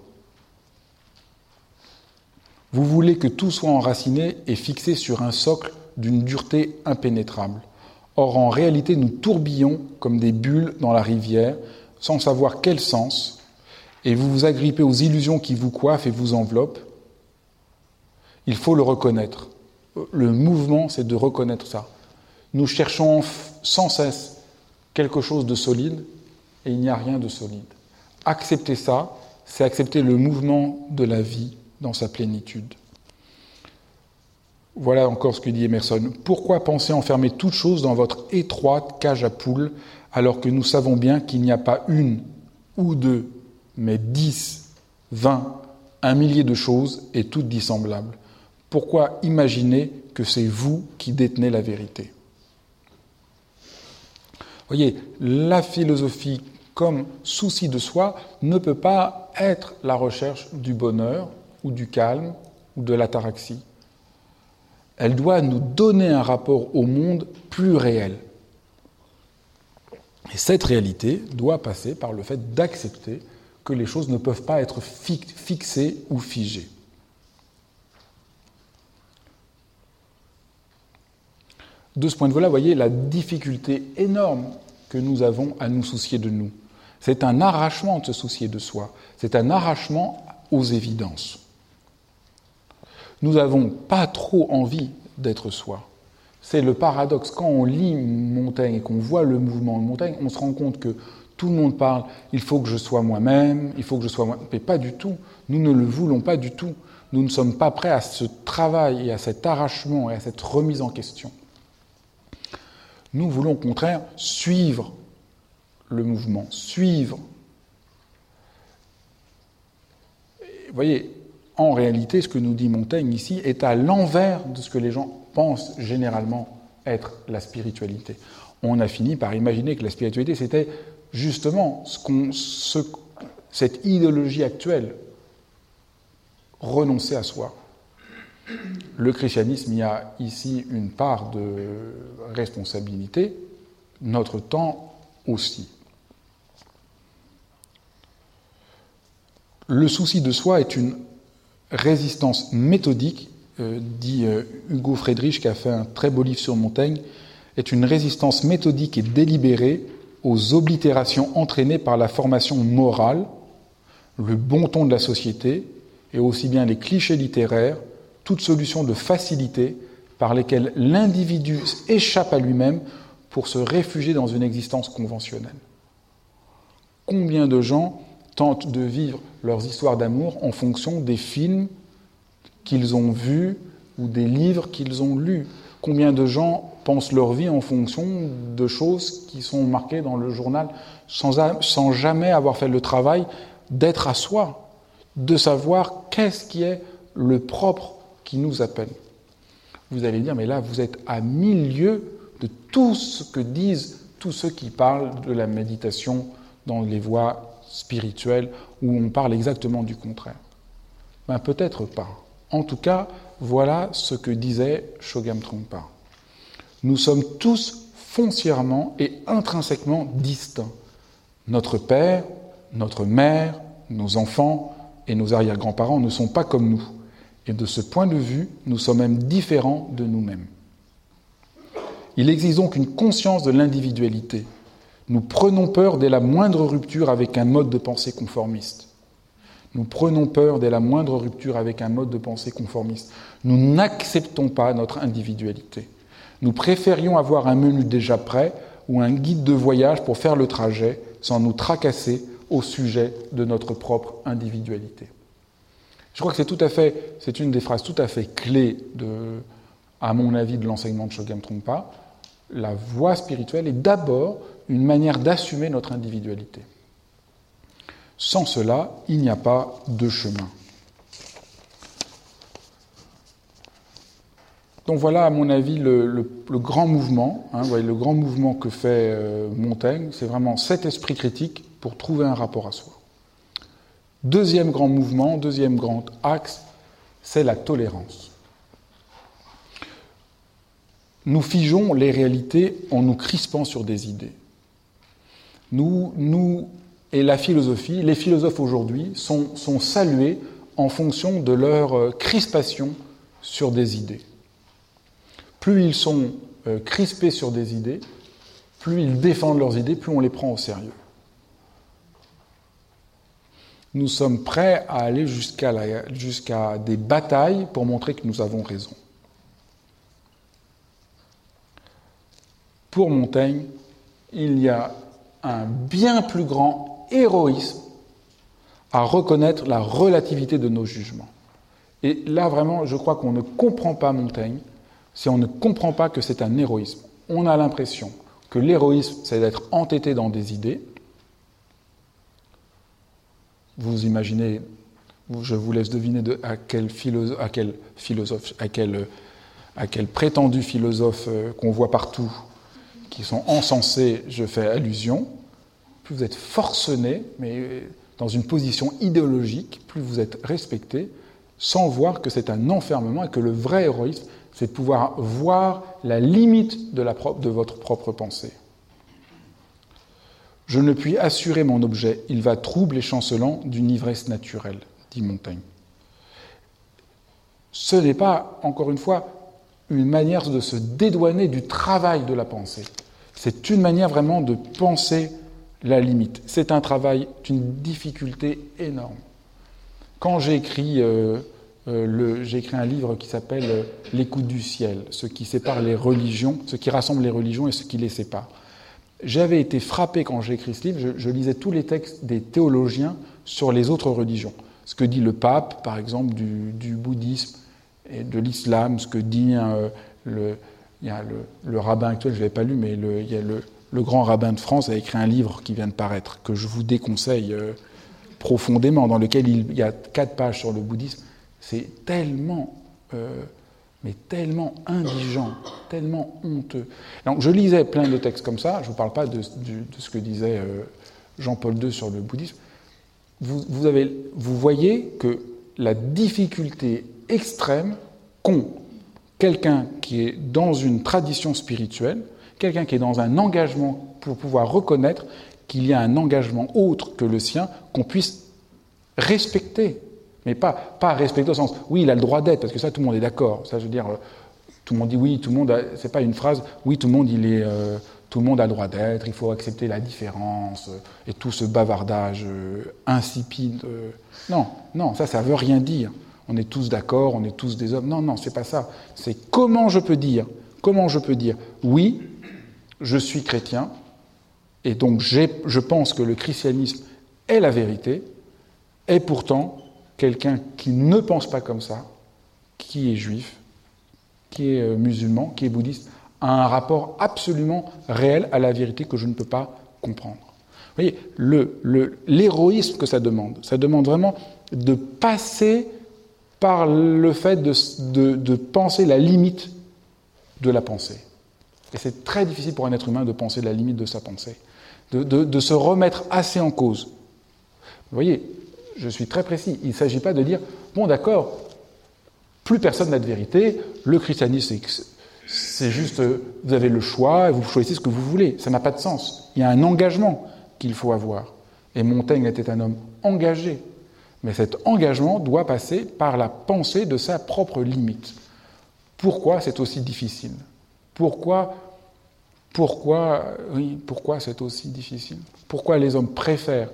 Vous voulez que tout soit enraciné et fixé sur un socle d'une dureté impénétrable. Or, en réalité, nous tourbillons comme des bulles dans la rivière, sans savoir quel sens, et vous vous agrippez aux illusions qui vous coiffent et vous enveloppent, il faut le reconnaître. Le mouvement, c'est de reconnaître ça. Nous cherchons sans cesse quelque chose de solide et il n'y a rien de solide. Accepter ça, c'est accepter le mouvement de la vie dans sa plénitude. Voilà encore ce que dit Emerson. Pourquoi penser enfermer toute chose dans votre étroite cage à poules alors que nous savons bien qu'il n'y a pas une ou deux mais 10, 20, un millier de choses et toutes dissemblables. Pourquoi imaginer que c'est vous qui détenez la vérité? Voyez, la philosophie comme souci de soi ne peut pas être la recherche du bonheur ou du calme ou de l'ataraxie. Elle doit nous donner un rapport au monde plus réel. Et cette réalité doit passer par le fait d'accepter les choses ne peuvent pas être fixées ou figées. De ce point de vue-là, vous voyez la difficulté énorme que nous avons à nous soucier de nous. C'est un arrachement de se soucier de soi, c'est un arrachement aux évidences. Nous n'avons pas trop envie d'être soi. C'est le paradoxe. Quand on lit Montaigne et qu'on voit le mouvement de Montaigne, on se rend compte que tout le monde parle, il faut que je sois moi-même, il faut que je sois moi. Mais pas du tout. Nous ne le voulons pas du tout. Nous ne sommes pas prêts à ce travail et à cet arrachement et à cette remise en question. Nous voulons au contraire suivre le mouvement, suivre. Vous voyez, en réalité, ce que nous dit Montaigne ici est à l'envers de ce que les gens pensent généralement être la spiritualité. On a fini par imaginer que la spiritualité, c'était justement ce cette idéologie actuelle, renoncer à soi. Le christianisme y a ici une part de responsabilité, notre temps aussi. Le souci de soi est une résistance méthodique, euh, dit euh, Hugo Friedrich, qui a fait un très beau livre sur Montaigne, est une résistance méthodique et délibérée aux oblitérations entraînées par la formation morale, le bon ton de la société, et aussi bien les clichés littéraires, toute solution de facilité par lesquelles l'individu échappe à lui-même pour se réfugier dans une existence conventionnelle. Combien de gens tentent de vivre leurs histoires d'amour en fonction des films qu'ils ont vus ou des livres qu'ils ont lus? Combien de gens pensent leur vie en fonction de choses qui sont marquées dans le journal sans, sans jamais avoir fait le travail d'être à soi, de savoir qu'est-ce qui est le propre qui nous appelle. Vous allez dire, mais là, vous êtes à milieu de tout ce que disent tous ceux qui parlent de la méditation dans les voies spirituelles, où on parle exactement du contraire. Ben, peut-être pas. En tout cas, voilà ce que disait Shogam Trungpa. Nous sommes tous foncièrement et intrinsèquement distincts. Notre père, notre mère, nos enfants et nos arrière-grands-parents ne sont pas comme nous. Et de ce point de vue, nous sommes même différents de nous-mêmes. Il existe donc une conscience de l'individualité. Nous prenons peur dès la moindre rupture avec un mode de pensée conformiste. Nous prenons peur dès la moindre rupture avec un mode de pensée conformiste. Nous n'acceptons pas notre individualité. Nous préférions avoir un menu déjà prêt ou un guide de voyage pour faire le trajet sans nous tracasser au sujet de notre propre individualité. Je crois que c'est une des phrases tout à fait clés de, à mon avis, de l'enseignement de Shogam Trungpa. La voie spirituelle est d'abord une manière d'assumer notre individualité. Sans cela, il n'y a pas de chemin. Donc voilà, à mon avis, le, grand mouvement, hein, le grand mouvement que fait euh, Montaigne, c'est vraiment cet esprit critique pour trouver un rapport à soi. Deuxième grand mouvement, deuxième grand axe, c'est la tolérance. Nous figeons les réalités en nous crispant sur des idées. Nous, nous et la philosophie, les philosophes aujourd'hui sont, salués en fonction de leur euh, crispation sur des idées. Plus ils sont euh, crispés sur des idées, plus ils défendent leurs idées, plus on les prend au sérieux nous sommes prêts à aller jusqu'à des batailles pour montrer que nous avons raison. Pour Montaigne, il y a un bien plus grand héroïsme à reconnaître la relativité de nos jugements. Et là, vraiment, je crois qu'on ne comprend pas Montaigne si on ne comprend pas que c'est un héroïsme. On a l'impression que l'héroïsme, c'est d'être entêté dans des idées, vous imaginez, je vous laisse deviner à, quel philosophe, à quel prétendu philosophe euh, qu'on voit partout, qui sont encensés, je fais allusion. Plus vous êtes forcené, mais euh, dans une position idéologique, plus vous êtes respecté, sans voir que c'est un enfermement et que le vrai héroïsme, c'est de pouvoir voir la limite de, votre propre pensée. Je ne puis assurer mon objet, il va trouble et chancelant d'une ivresse naturelle, dit Montaigne. Ce n'est pas, encore une fois, une manière de se dédouaner du travail de la pensée. C'est une manière vraiment de penser la limite. C'est un travail d'une difficulté énorme. Quand j'ai écrit, euh, euh, un livre qui s'appelle euh, L'écoute du ciel, ce qui sépare les religions, ce qui rassemble les religions et ce qui les sépare. J'avais été frappé quand j'ai écrit ce livre, je, lisais tous les textes des théologiens sur les autres religions. Ce que dit le pape, par exemple, du, bouddhisme et de l'islam, ce que dit euh, le, y a le, rabbin actuel, je ne l'ai pas lu, mais le, il y a le, grand rabbin de France a écrit un livre qui vient de paraître, que je vous déconseille profondément, dans lequel il, y a quatre pages sur le bouddhisme. C'est tellement euh, mais tellement indigent, tellement honteux. Donc je lisais plein de textes comme ça, je ne vous parle pas de, ce que disait euh, Jean-Paul II sur le bouddhisme. Vous, avez, vous voyez que la difficulté extrême qu'ont quelqu'un qui est dans une tradition spirituelle, quelqu'un qui est dans un engagement pour pouvoir reconnaître qu'il y a un engagement autre que le sien, qu'on puisse respecter mais pas, pas respecter au sens, oui, il a le droit d'être, parce que ça, tout le monde est d'accord. Ça, je veux dire, euh, tout le monde dit oui, tout le monde, c'est pas une phrase, oui, tout le monde, il est, euh, tout le monde a le droit d'être, il faut accepter la différence, euh, et tout ce bavardage insipide. non, non, ça, ça veut rien dire. On est tous d'accord, on est tous des hommes. Non, non, c'est pas ça. C'est comment je peux dire, comment je peux dire, oui, je suis chrétien, et donc je pense que le christianisme est la vérité, et pourtant quelqu'un qui ne pense pas comme ça, qui est juif, qui est euh, musulman, qui est bouddhiste, a un rapport absolument réel à la vérité que je ne peux pas comprendre. Vous voyez, l'héroïsme que ça demande, ça demande vraiment de passer par le fait de penser la limite de la pensée. Et c'est très difficile pour un être humain de penser la limite de sa pensée, de, se remettre assez en cause. Vous voyez, je suis très précis. Il ne s'agit pas de dire, bon d'accord, plus personne n'a de vérité, le christianisme, c'est juste, vous avez le choix, et vous choisissez ce que vous voulez. Ça n'a pas de sens. Il y a un engagement qu'il faut avoir. Et Montaigne était un homme engagé. Mais cet engagement doit passer par la pensée de sa propre limite. Pourquoi c'est aussi difficile? Pourquoi, pourquoi, pourquoi c'est aussi difficile? Pourquoi les hommes préfèrent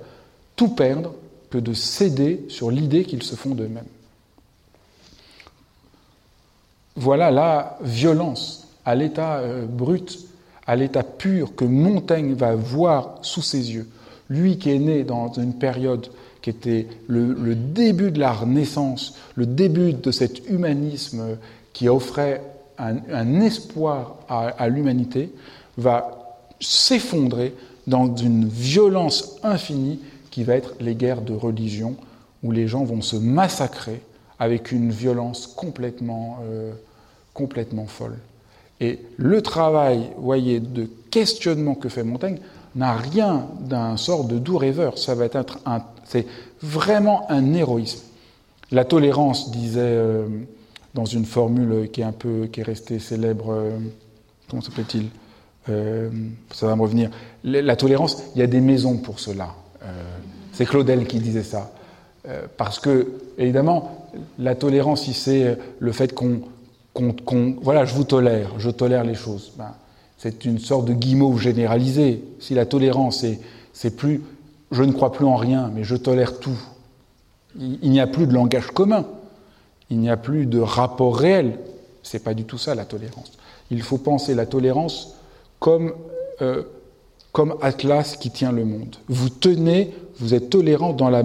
tout perdre que de céder sur l'idée qu'ils se font d'eux-mêmes? Voilà la violence à l'état euh, brut, à l'état pur que Montaigne va voir sous ses yeux. Lui qui est né dans une période qui était le, début de la Renaissance, le début de cet humanisme qui offrait un, espoir à, l'humanité, va s'effondrer dans une violence infinie qui va être les guerres de religion, où les gens vont se massacrer avec une violence complètement, euh, complètement folle. Et le travail, voyez, de questionnement que fait Montaigne n'a rien d'un sort de doux rêveur. Ça va être un, c'est vraiment un héroïsme. La tolérance, disait euh, dans une formule qui est un peu, qui est restée célèbre, euh, comment s'appelle-t-il? Euh, Ça va me revenir. La, tolérance, il y a des maisons pour cela. c'est Claudel qui disait ça. parce que, évidemment, la tolérance, c'est le fait qu'on, voilà, je vous tolère, je tolère les choses. Ben, c'est une sorte de guimauve généralisé. Si la tolérance, c'est plus je ne crois plus en rien, mais je tolère tout. Il, n'y a plus de langage commun, il n'y a plus de rapport réel. C'est pas du tout ça la tolérance. Il faut penser la tolérance comme, euh, comme Atlas qui tient le monde. Vous tenez, vous êtes tolérant dans la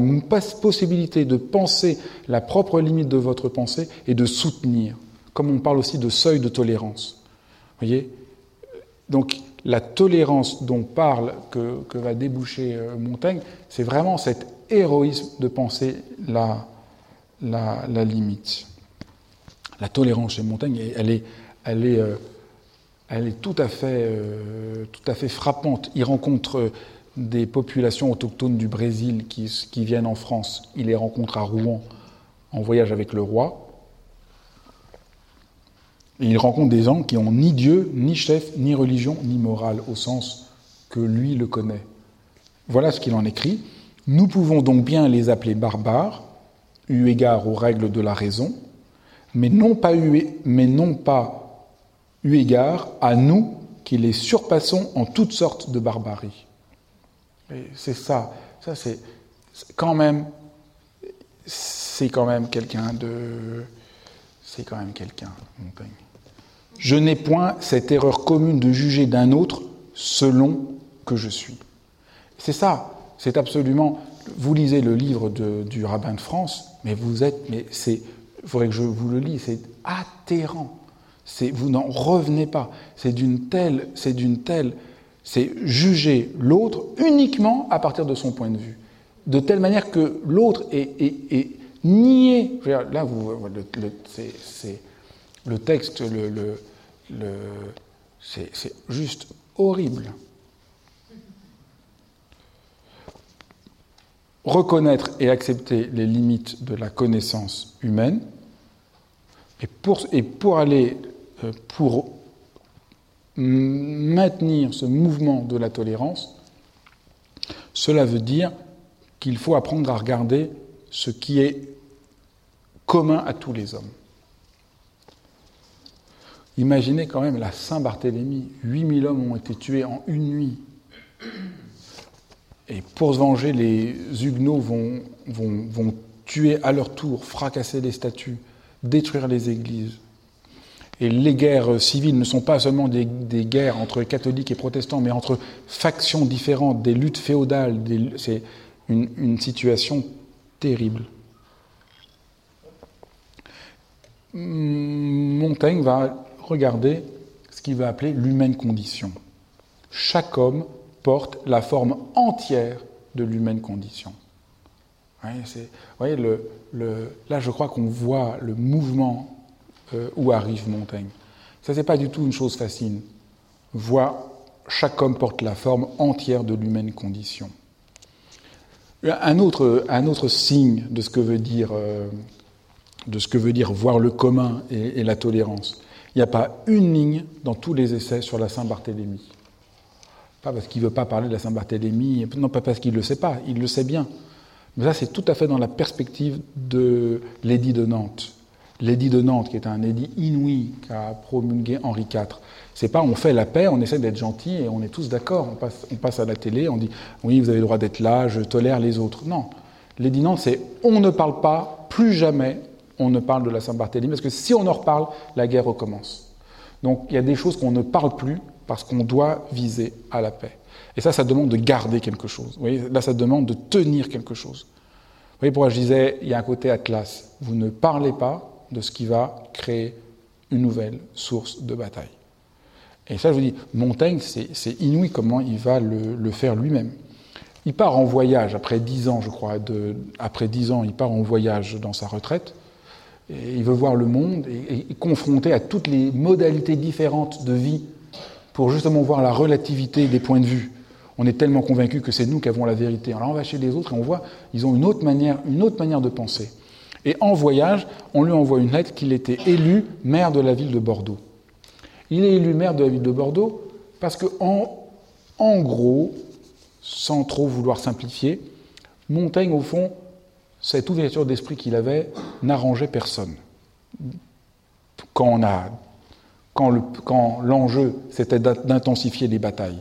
possibilité de penser la propre limite de votre pensée et de soutenir, comme on parle aussi de seuil de tolérance. Voyez? Donc la tolérance dont parle, que, va déboucher euh, Montaigne, c'est vraiment cet héroïsme de penser la, la, limite. La tolérance chez Montaigne, elle est, elle est, euh, elle est tout, à fait, euh, tout à fait frappante. Il rencontre des populations autochtones du Brésil qui, viennent en France. Il les rencontre à Rouen en voyage avec le roi. Et il rencontre des gens qui ont ni Dieu, ni chef, ni religion, ni morale, au sens que lui le connaît. Voilà ce qu'il en écrit. Nous pouvons donc bien les appeler barbares, eu égard aux règles de la raison, mais non pas mais non pas eu égard à nous qui les surpassons en toutes sortes de barbarie. C'est ça, ça c'est quand même, c'est quand même quelqu'un de, c'est quand même quelqu'un, Montaigne. Je n'ai point cette erreur commune de juger d'un autre selon que je suis. C'est ça, c'est absolument. Vous lisez le livre du rabbin de France, mais vous êtes, mais c'est, faudrait que je vous le lise, c'est atterrant. Vous n'en revenez pas. C'est d'une telle, c'est d'une telle, c'est juger l'autre uniquement à partir de son point de vue, de telle manière que l'autre est, nié. Là, vous, le, c'est, le texte, le c'est juste horrible. Reconnaître et accepter les limites de la connaissance humaine, et pour, et pour aller, pour maintenir ce mouvement de la tolérance, cela veut dire qu'il faut apprendre à regarder ce qui est commun à tous les hommes. Imaginez quand même la Saint-Barthélemy. 8000 hommes ont été tués en une nuit. Et pour se venger, les Huguenots vont, vont, tuer à leur tour, fracasser les statues, détruire les églises. Et les guerres civiles ne sont pas seulement des, guerres entre catholiques et protestants, mais entre factions différentes, des luttes féodales. C'est une, situation terrible. Montaigne va regarder ce qu'il va appeler l'humaine condition. Chaque homme porte la forme entière de l'humaine condition. vous voyez, là je crois qu'on voit le mouvement euh, où arrive Montaigne. Ça, n'est pas du tout une chose facile. Voir chaque homme porte la forme entière de l'humaine condition. Un autre, un autre, signe de ce que veut dire, euh, de ce que veut dire voir le commun et, la tolérance. Il n'y a pas une ligne dans tous les essais sur la Saint-Barthélemy. Pas parce qu'il ne veut pas parler de la Saint-Barthélemy, non pas parce qu'il ne le sait pas, il le sait bien. Mais ça, c'est tout à fait dans la perspective de l'édit de Nantes l'édit de Nantes, qui est un édit inouï qu'a promulgué Henri IV. C'est pas on fait la paix, on essaie d'être gentil et on est tous d'accord. On passe, on passe à la télé, on dit oui, vous avez le droit d'être là, je tolère les autres. Non. L'édit Nantes, c'est on ne parle pas, plus jamais on ne parle de la Saint-Barthélemy, parce que si on en reparle, la guerre recommence. Donc il y a des choses qu'on ne parle plus parce qu'on doit viser à la paix. Et ça, ça demande de garder quelque chose. Là, ça demande de tenir quelque chose. Vous voyez pourquoi je disais, il y a un côté Atlas. Vous ne parlez pas, de ce qui va créer une nouvelle source de bataille. Et ça, je vous dis, Montaigne, c'est inouï comment il va le, faire lui-même. Il part en voyage après dix ans, je crois, après dix ans, il part en voyage dans sa retraite. Et il veut voir le monde et, confronter à toutes les modalités différentes de vie pour justement voir la relativité des points de vue. On est tellement convaincu que c'est nous qui avons la vérité. Alors on va chez les autres et on voit, ils ont une autre manière, une autre manière de penser. Et en voyage, on lui envoie une lettre qu'il était élu maire de la ville de Bordeaux. Il est élu maire de la ville de Bordeaux parce que, en, gros, sans trop vouloir simplifier, Montaigne, au fond, cette ouverture d'esprit qu'il avait n'arrangeait personne. Quand, quand l'enjeu, c'était d'intensifier les batailles.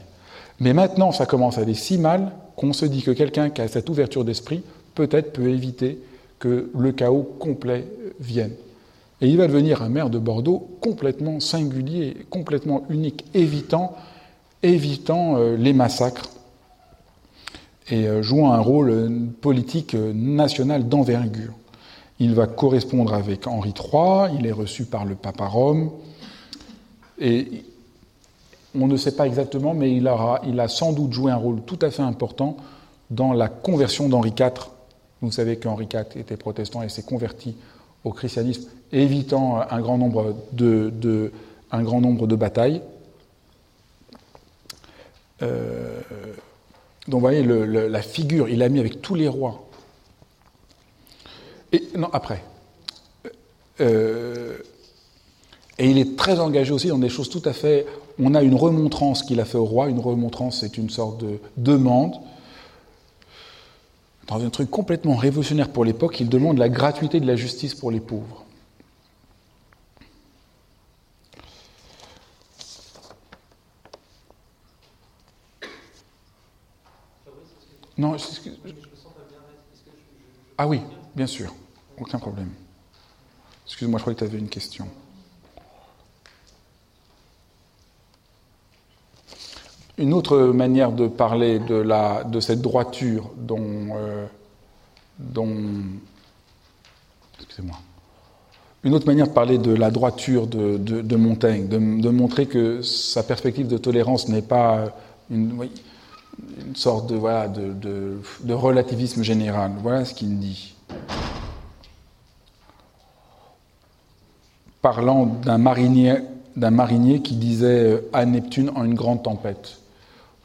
Mais maintenant, ça commence à aller si mal qu'on se dit que quelqu'un qui a cette ouverture d'esprit, peut-être peut éviter que le chaos complet vienne. Et il va devenir un maire de Bordeaux complètement singulier, complètement unique, évitant, évitant euh, les massacres et euh, jouant un rôle politique national d'envergure. Il va correspondre avec Henri III, il est reçu par le pape à Rome, et on ne sait pas exactement, mais il, il a sans doute joué un rôle tout à fait important dans la conversion d'Henri IV vous savez qu'Henri IV était protestant et s'est converti au christianisme, évitant un grand nombre de, un grand nombre de batailles. Euh, donc vous voyez la figure, il l'a mis avec tous les rois. Et non, après. Euh, et il est très engagé aussi dans des choses tout à fait. On a une remontrance qu'il a fait au roi. Une remontrance, c'est une sorte de demande dans un truc complètement révolutionnaire pour l'époque, il demande la gratuité de la justice pour les pauvres. Non, ah oui, bien sûr, aucun problème. Excuse-moi, je crois que tu avais une question. Une autre manière de parler de, la, cette droiture dont, euh, dont excusez-moi, une autre manière de parler de la droiture de, Montaigne, de, montrer que sa perspective de tolérance n'est pas une, sorte de, voilà, de, relativisme général. Voilà ce qu'il dit. Parlant d'un marinier, d'un marinier qui disait à Neptune en une grande tempête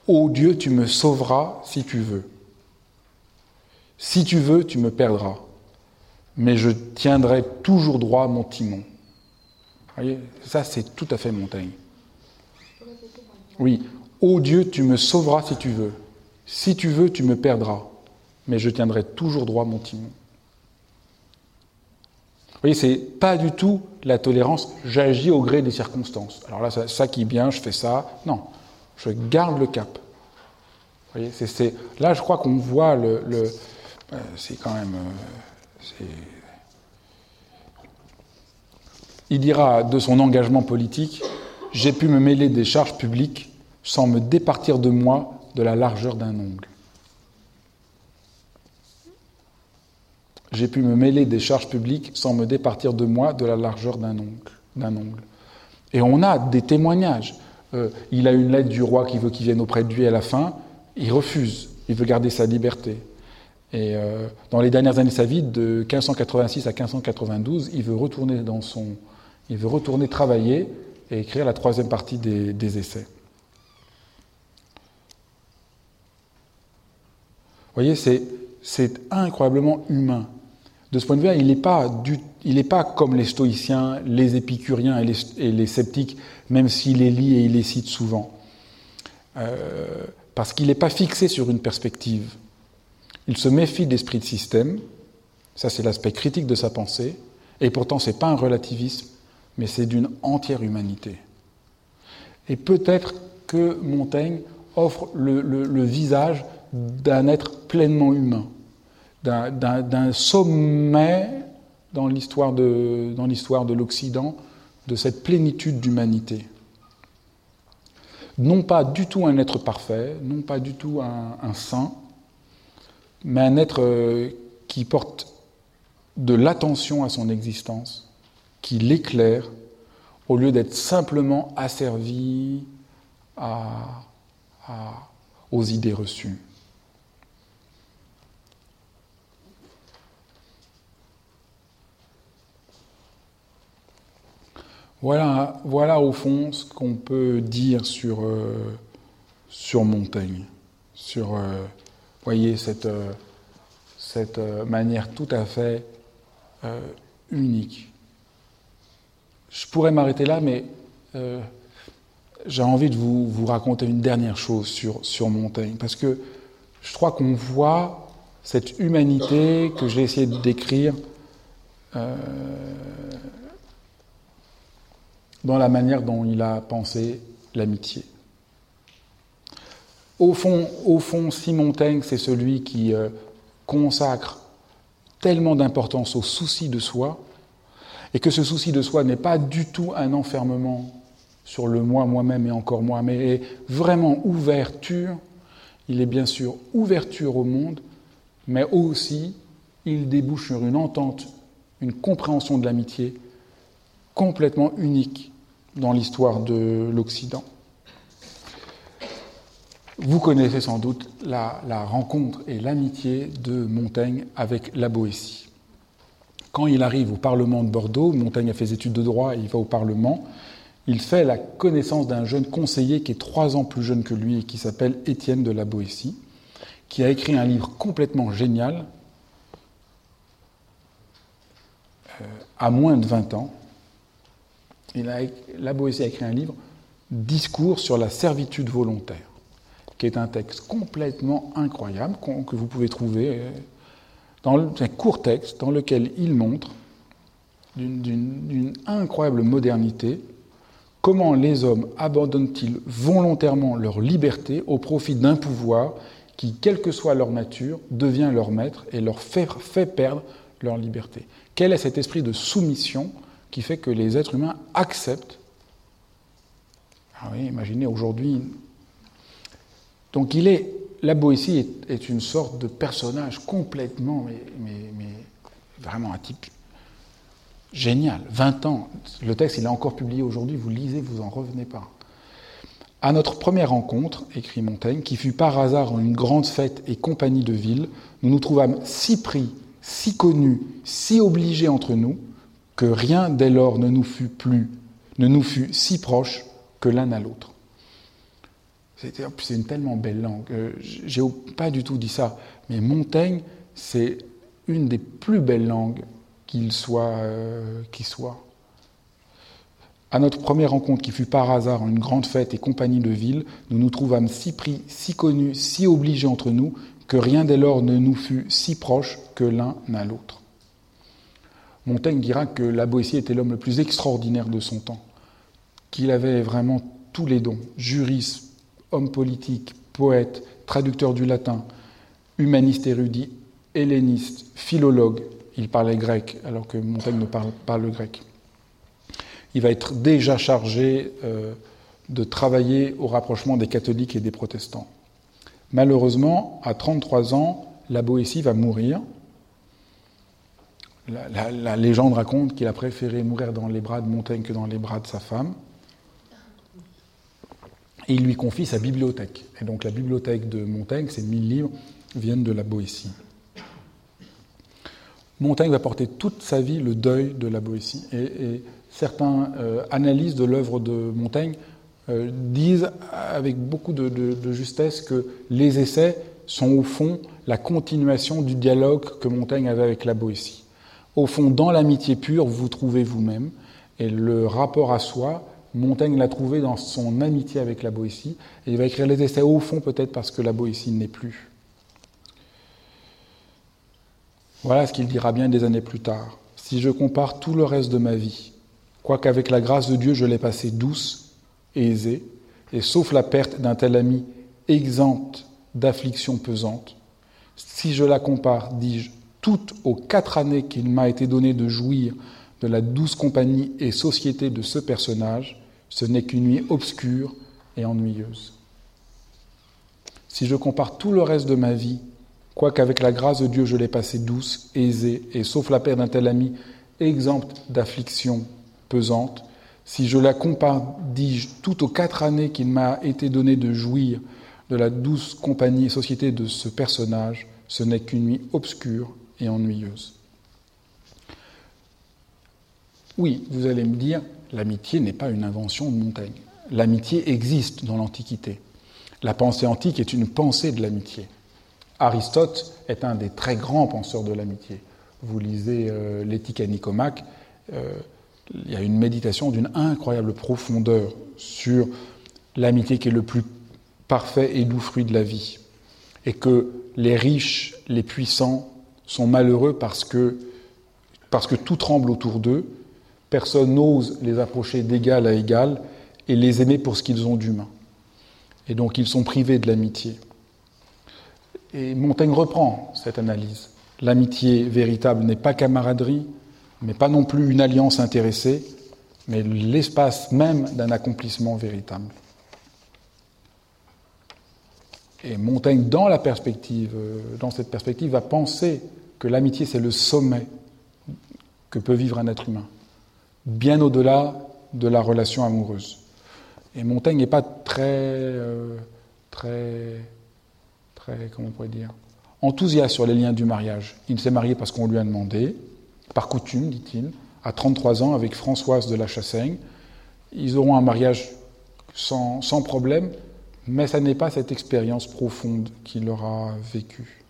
Ô Dieu, tu me sauveras si tu veux. Si tu veux, tu me perdras. Mais je tiendrai toujours droit mon timon. Vous voyez, ça c'est tout à fait Montaigne. Oui, ô Dieu, tu me sauveras si tu veux. Si tu veux, tu me perdras. Mais je tiendrai toujours droit mon timon. Vous voyez, c'est pas du tout la tolérance, j'agis au gré des circonstances. Alors là, ça, ça qui est bien, je fais ça. Non, je garde le cap. Là, je crois qu'on voit le. Euh, c'est quand même. Euh, Il dira de son engagement politique J'ai pu me mêler des charges publiques sans me départir de moi de la largeur d'un ongle. J'ai pu me mêler des charges publiques sans me départir de moi de la largeur d'un ongle. Et on a des témoignages. Euh, il a une lettre du roi qui veut qu'il vienne auprès de lui à la fin. Il refuse. Il veut garder sa liberté. Et euh, dans les dernières années de sa vie, de 1586 à 1592, il veut retourner travailler et écrire la troisième partie des, essais. Vous voyez, c'est incroyablement humain. De ce point de vue-là, il n'est pas, pas, comme les stoïciens, les épicuriens et les, sceptiques, même s'il les lit et il les cite souvent. Euh, parce qu'il n'est pas fixé sur une perspective. Il se méfie d'esprit de système, ça c'est l'aspect critique de sa pensée, et pourtant ce n'est pas un relativisme, mais c'est d'une entière humanité. Et peut-être que Montaigne offre le, visage d'un être pleinement humain, d'un sommet dans l'histoire de, de l'Occident de cette plénitude d'humanité. Non pas du tout un être parfait, non pas du tout un saint, mais un être euh, qui porte de l'attention à son existence, qui l'éclaire, au lieu d'être simplement asservi aux idées reçues. Voilà, voilà au fond ce qu'on peut dire sur, euh, sur Montaigne, sur euh, voyez cette, cette manière tout à fait unique. Je pourrais m'arrêter là, mais euh, j'ai envie de vous, vous, raconter une dernière chose sur, sur Montaigne, parce que je crois qu'on voit cette humanité que j'ai essayé de décrire euh, dans la manière dont il a pensé l'amitié. Au fond, au fond, Montaigne, c'est celui qui euh, consacre tellement d'importance au souci de soi, et que ce souci de soi n'est pas du tout un enfermement sur le moi, moi-même et encore moi, mais est vraiment ouverture. Il est bien sûr ouverture au monde, mais aussi il débouche sur une entente, une compréhension de l'amitié complètement unique dans l'histoire de l'Occident. Vous connaissez sans doute la, rencontre et l'amitié de Montaigne avec la Boétie. Quand il arrive au Parlement de Bordeaux, Montaigne a fait des études de droit et il va au Parlement, il fait la connaissance d'un jeune conseiller qui est trois ans plus jeune que lui et qui s'appelle Étienne de la Boétie, qui a écrit un livre complètement génial, euh, à moins de 20 ans. Il a, a écrit un livre, Discours sur la servitude volontaire, qui est un texte complètement incroyable que vous pouvez trouver euh, dans un court texte dans lequel il montre, d'une incroyable modernité, comment les hommes abandonnent-ils volontairement leur liberté au profit d'un pouvoir qui, quelle que soit leur nature, devient leur maître et leur fait perdre leur liberté. Quel est cet esprit de soumission qui fait que les êtres humains acceptent ah oui, imaginez aujourd'hui. Donc il est la Boétie est, une sorte de personnage complètement, mais, vraiment un type génial. 20 ans, le texte il est encore publié aujourd'hui, vous lisez, vous en revenez pas. À notre première rencontre, écrit Montaigne, qui fut par hasard en une grande fête et compagnie de ville, nous nous trouvâmes si pris, si connus, si obligés entre nous, que rien dès lors ne nous fut plus, ne nous fut si proche que l'un à l'autre. C'est une tellement belle langue. Euh, j'ai pas du tout dit ça, mais Montaigne, c'est une des plus belles langues qu'il soit, euh. À notre première rencontre, qui fut par hasard en une grande fête et compagnie de ville, nous nous trouvâmes si pris, si connus, si obligés entre nous, que rien dès lors ne nous fut si proche que l'un à l'autre. Montaigne dira que la Boétie était l'homme le plus extraordinaire de son temps, qu'il avait vraiment tous les dons, juriste, homme politique, poète, traducteur du latin, humaniste érudit, helléniste, philologue, il parlait grec alors que Montaigne ne parle pas le grec. il va être déjà chargé euh, de travailler au rapprochement des catholiques et des protestants. Malheureusement, à 33 ans, la Boétie va mourir. La, légende raconte qu'il a préféré mourir dans les bras de Montaigne que dans les bras de sa femme. Et il lui confie sa bibliothèque. Et donc la bibliothèque de Montaigne, ces 1000 livres, viennent de la Boétie. Montaigne va porter toute sa vie le deuil de la Boétie. Et, certains euh, analyses de l'œuvre de Montaigne euh, disent avec beaucoup de, justesse que les essais sont au fond la continuation du dialogue que Montaigne avait avec la Boétie. Au fond, dans l'amitié pure, vous trouvez vous-même. Et le rapport à soi, Montaigne l'a trouvé dans son amitié avec la Boétie. Et il va écrire les essais au fond, peut-être parce que la Boétie n'est plus. Voilà ce qu'il dira bien des années plus tard. Si je compare tout le reste de ma vie, quoiqu'avec la grâce de Dieu je l'ai passée douce et aisée, et sauf la perte d'un tel ami exempte d'afflictions pesantes, si je la compare, dis-je, toutes aux quatre années qu'il m'a été donné de jouir de la douce compagnie et société de ce personnage, ce n'est qu'une nuit obscure et ennuyeuse. Si je compare tout le reste de ma vie quoiqu'avec la grâce de Dieu je l'ai passée douce, aisée, et sauf la perte d'un tel ami, exempte d'afflictions pesantes, si je la compare, dis-je, toutes aux quatre années qu'il m'a été donné de jouir de la douce compagnie et société de ce personnage, ce n'est qu'une nuit obscure et ennuyeuse. Oui, vous allez me dire, l'amitié n'est pas une invention de Montaigne. L'amitié existe dans l'Antiquité. La pensée antique est une pensée de l'amitié. Aristote est un des très grands penseurs de l'amitié. Vous lisez euh, l'éthique à Nicomaque, euh, il y a une méditation d'une incroyable profondeur sur l'amitié qui est le plus parfait et doux fruit de la vie. Et que les riches, les puissants sont malheureux parce que, tout tremble autour d'eux, personne n'ose les approcher d'égal à égal et les aimer pour ce qu'ils ont d'humain. Et donc ils sont privés de l'amitié. Et Montaigne reprend cette analyse. L'amitié véritable n'est pas camaraderie, mais pas non plus une alliance intéressée, mais l'espace même d'un accomplissement véritable. Et Montaigne, dans la perspective, euh, dans cette perspective, va penser que l'amitié c'est le sommet que peut vivre un être humain, bien au-delà de la relation amoureuse. Et Montaigne n'est pas très, euh, très comment on pourrait dire, enthousiaste sur les liens du mariage. Il s'est marié parce qu'on lui a demandé, par coutume, dit-il, à 33 ans avec Françoise de la Chassaigne. Ils auront un mariage sans, sans problème, mais ça n'est pas cette expérience profonde qu'il aura vécue.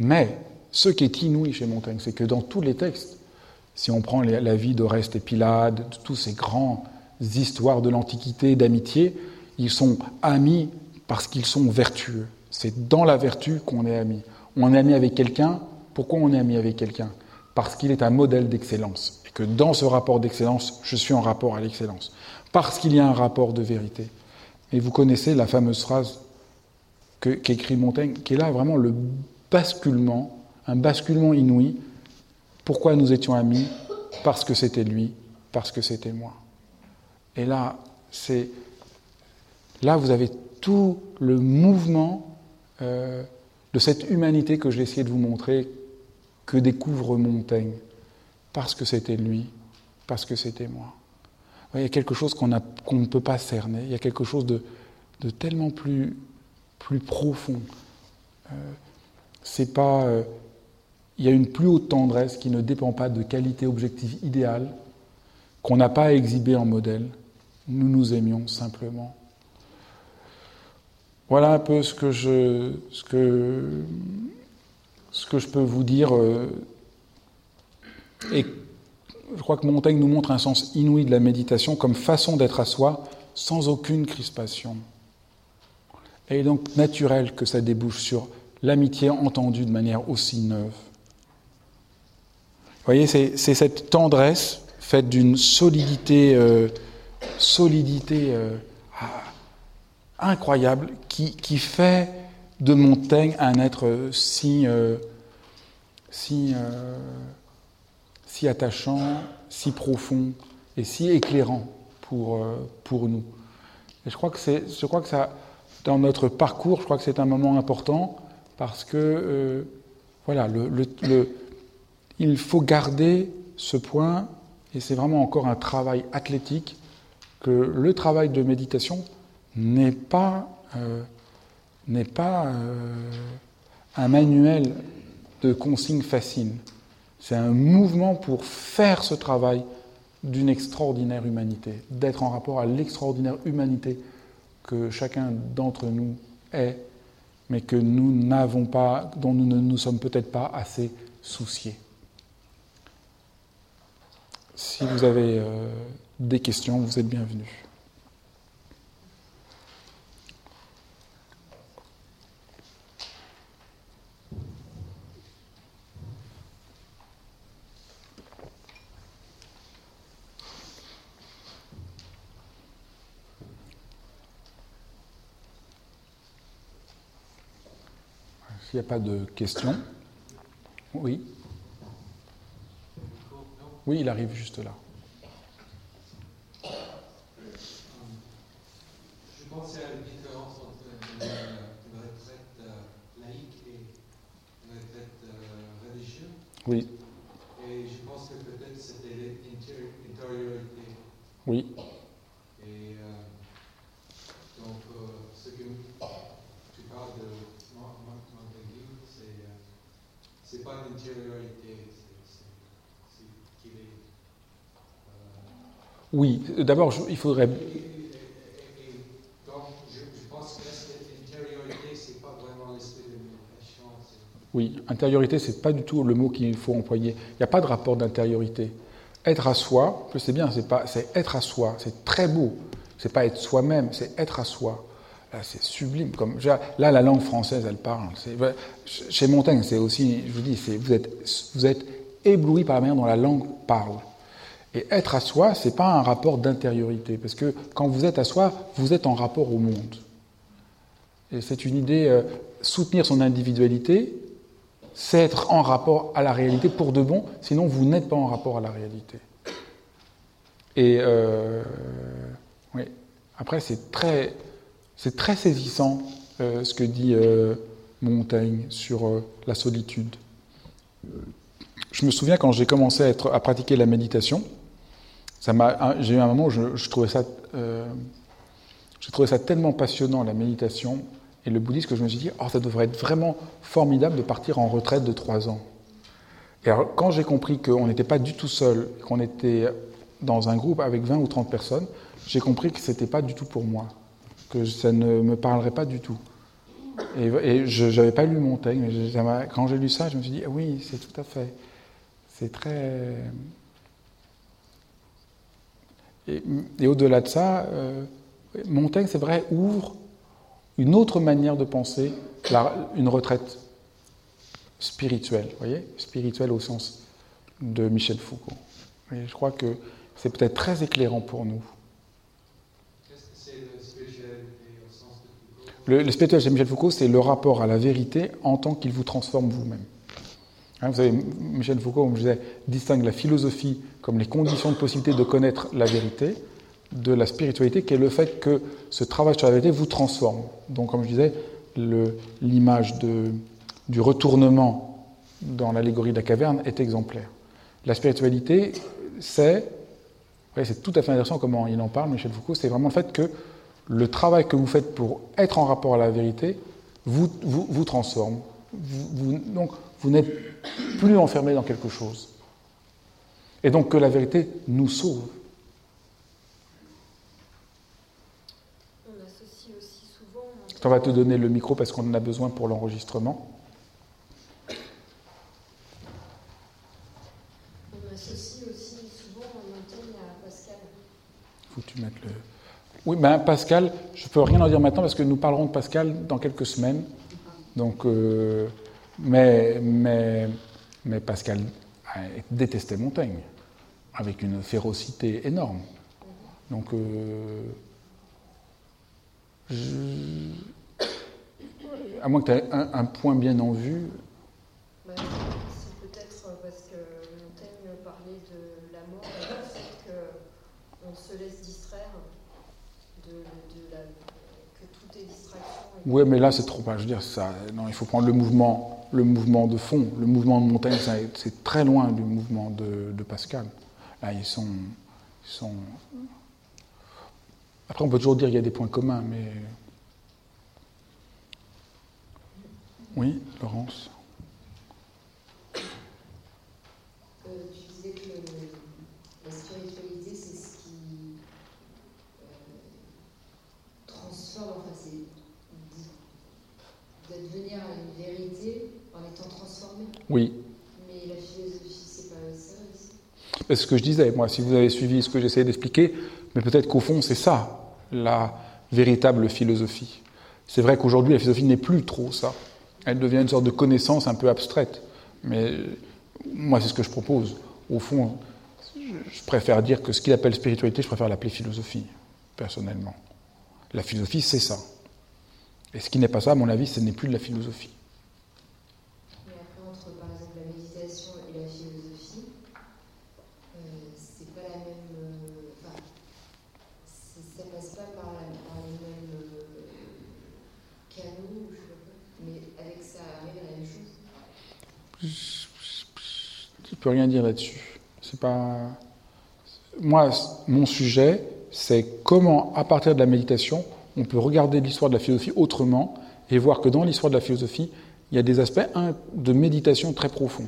Mais ce qui est inouï chez Montaigne, c'est que dans tous les textes, si on prend la vie d'Oreste et Pilade, de tous ces grands histoires de l'Antiquité, d'amitié, ils sont amis parce qu'ils sont vertueux. C'est dans la vertu qu'on est ami. On est ami avec quelqu'un. Pourquoi on est ami avec quelqu'un? Parce qu'il est un modèle d'excellence. Et que dans ce rapport d'excellence, je suis en rapport à l'excellence. Parce qu'il y a un rapport de vérité. Et vous connaissez la fameuse phrase qu'écrit Montaigne, qui est là vraiment le basculement, un basculement inouï. Pourquoi nous étions amis? Parce que c'était lui, parce que c'était moi. Et là, c'est là vous avez tout le mouvement euh, de cette humanité que j'ai essayé de vous montrer, que découvre Montaigne, parce que c'était lui, parce que c'était moi. Il y a quelque chose qu'on ne peut pas cerner, il y a quelque chose de, tellement plus, profond. Euh, pas, euh, il y a une plus haute tendresse qui ne dépend pas de qualité objective idéale, qu'on n'a pas à exhiber en modèle. Nous nous aimions simplement. Voilà un peu ce que je, ce que, ce que je peux vous dire. Euh, je crois que Montaigne nous montre un sens inouï de la méditation comme façon d'être à soi sans aucune crispation. Et il est donc naturel que ça débouche sur l'amitié entendue de manière aussi neuve. Vous voyez, c'est cette tendresse faite d'une solidité, euh, euh, incroyable qui, fait de Montaigne un être si, euh, si, si attachant, si profond, et si éclairant pour, euh, pour nous. Et je crois que c'est, je crois que ça, dans notre parcours, je crois que c'est un moment important parce que, euh, voilà, il faut garder ce point, et c'est vraiment encore un travail athlétique, que le travail de méditation n'est pas, euh, n'est pas un manuel de consignes faciles. C'est un mouvement pour faire ce travail d'une extraordinaire humanité, d'être en rapport à l'extraordinaire humanité que chacun d'entre nous est, mais que nous n'avons pas, dont nous ne nous sommes peut-être pas assez souciés. Si vous avez euh, des questions, vous êtes bienvenus. S'il n'y a pas de questions. Oui. Oui, il arrive juste là. Je pensais à la différence entre une, retraite euh, laïque et une retraite euh, religieuse. Oui. Et je pense que peut-être c'était l'intériorité. Oui. Oui, d'abord, il faudrait. Oui, intériorité, c'est pas du tout le mot qu'il faut employer. Il n'y a pas de rapport d'intériorité. Être à soi, c'est bien, c'est pas, c'est être à soi, c'est très beau. C'est pas être soi-même, c'est être à soi. Là, c'est sublime. Comme là, la langue française, elle parle. Chez Montaigne, c'est aussi, je vous dis, vous êtes, vous êtes ébloui par la manière dont la langue parle. Et être à soi, ce n'est pas un rapport d'intériorité, parce que quand vous êtes à soi, vous êtes en rapport au monde. Et c'est une idée, euh, soutenir son individualité, c'est être en rapport à la réalité pour de bon, sinon vous n'êtes pas en rapport à la réalité. Et euh, oui. après, c'est très, c'est très saisissant euh, ce que dit Montaigne sur la solitude. Je me souviens quand j'ai commencé à, pratiquer la méditation, j'ai eu un moment où je, trouvais ça, euh, ça tellement passionnant, la méditation et le bouddhisme, que je me suis dit, oh, ça devrait être vraiment formidable de partir en retraite de trois ans. Et alors, quand j'ai compris qu'on n'était pas du tout seul, qu'on était dans un groupe avec 20 ou 30 personnes, j'ai compris que ce n'était pas du tout pour moi, que ça ne me parlerait pas du tout. Et, je n'avais pas lu Montaigne, mais quand j'ai lu ça, je me suis dit, ah oui, c'est tout à fait. C'est très. Et, au-delà de ça, euh, Montaigne, c'est vrai, ouvre une autre manière de penser une retraite spirituelle, voyez Spirituelle au sens de Michel Foucault. Et je crois que c'est peut-être très éclairant pour nous. Qu'est-ce que c'est le spiritualité au sens de Foucault? Le, le spirituel Michel Foucault, c'est le rapport à la vérité en tant qu'il vous transforme vous-même. Hein, vous savez, Michel Foucault, comme je disais, distingue la philosophie comme les conditions de possibilité de connaître la vérité de la spiritualité, qui est le fait que ce travail sur la vérité vous transforme. Donc, comme je disais, l'image du retournement dans l'allégorie de la caverne est exemplaire. La spiritualité, c'est, c'est tout à fait intéressant comment il en parle, Michel Foucault, c'est vraiment le fait que le travail que vous faites pour être en rapport à la vérité vous, vous, transforme. Donc, vous n'êtes plus enfermé dans quelque chose. Et donc que la vérité nous sauve. On associe aussi souvent. On va te donner le micro parce qu'on en a besoin pour l'enregistrement. On associe aussi souvent Montaigne à Pascal. Faut que tu mettes le. Oui, ben Pascal, je ne peux rien en dire maintenant parce que nous parlerons de Pascal dans quelques semaines. Donc. Euh, mais, mais, mais Pascal détestait Montaigne avec une férocité énorme. Donc, euh, à moins que tu aies un, point bien en vue. Oui, mais là, c'est trop. Je veux dire, non, il faut prendre le mouvement le mouvement de fond. Le mouvement de Montaigne, ça- c'est très loin du mouvement de, Pascal. Là, ils sont, ils sont. Après, on peut toujours dire qu'il y a des points communs, mais. Oui, Laurence. Euh, tu disais que la spiritualité, c'est ce qui euh, transforme, enfin, c'est d- d'advenir à une vérité transformé. Oui. Mais la philosophie, c'est pas ça aussi. C'est ce que je disais, moi, si vous avez suivi ce que j'essayais d'expliquer, mais peut-être qu'au fond, c'est ça, la véritable philosophie. C'est vrai qu'aujourd'hui, la philosophie n'est plus trop ça. Elle devient une sorte de connaissance un peu abstraite. Mais euh, moi, c'est ce que je propose. Au fond, je préfère dire que ce qu'il appelle spiritualité, je préfère l'appeler philosophie, personnellement. La philosophie, c'est ça. Et ce qui n'est pas ça, à mon avis, ce n'est plus de la philosophie. Mais après, entre par exemple la méditation et la philosophie, euh, c'est pas la même. euh, Enfin, c'est- ça passe pas par, la, par les mêmes euh, canaux, je sais pas quoi, mais avec ça arrive à la même chose. Je peux rien dire là-dessus. C'est pas. Moi, mon sujet, c'est comment, à partir de la méditation, on peut regarder l'histoire de la philosophie autrement et voir que dans l'histoire de la philosophie, il y a des aspects de méditation très profonde.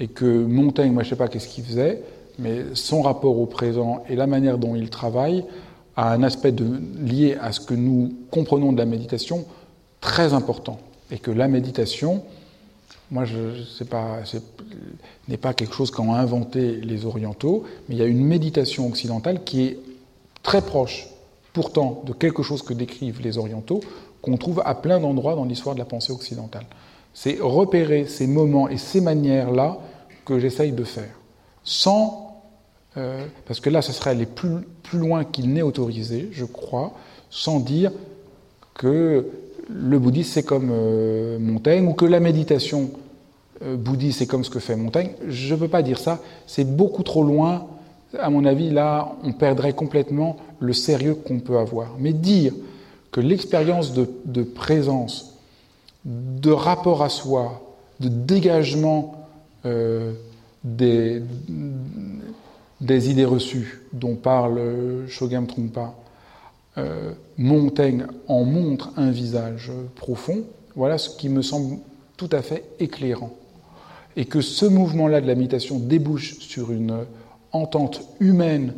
Et que Montaigne, moi je sais pas qu'est-ce qu'il faisait, mais son rapport au présent et la manière dont il travaille a un aspect lié à ce que nous comprenons de la méditation très important. Et que la méditation, moi, je, n'est pas quelque chose qu'ont inventé les orientaux, mais il y a une méditation occidentale qui est très proche, pourtant, de quelque chose que décrivent les orientaux, qu'on trouve à plein d'endroits dans l'histoire de la pensée occidentale. C'est repérer ces moments et ces manières-là que j'essaye de faire, sans, euh, parce que là, ce serait aller plus loin qu'il n'est autorisé, je crois, sans dire que le bouddhisme c'est comme euh, Montaigne ou que la méditation euh, bouddhiste c'est comme ce que fait Montaigne. Je ne peux pas dire ça. C'est beaucoup trop loin. À mon avis, là, on perdrait complètement le sérieux qu'on peut avoir. Mais dire que l'expérience de, présence, de rapport à soi, de dégagement euh, des, des idées reçues dont parle Shogam Trungpa, euh, Montaigne en montre un visage profond, voilà ce qui me semble tout à fait éclairant. Et que ce mouvement-là de la méditation débouche sur une entente humaine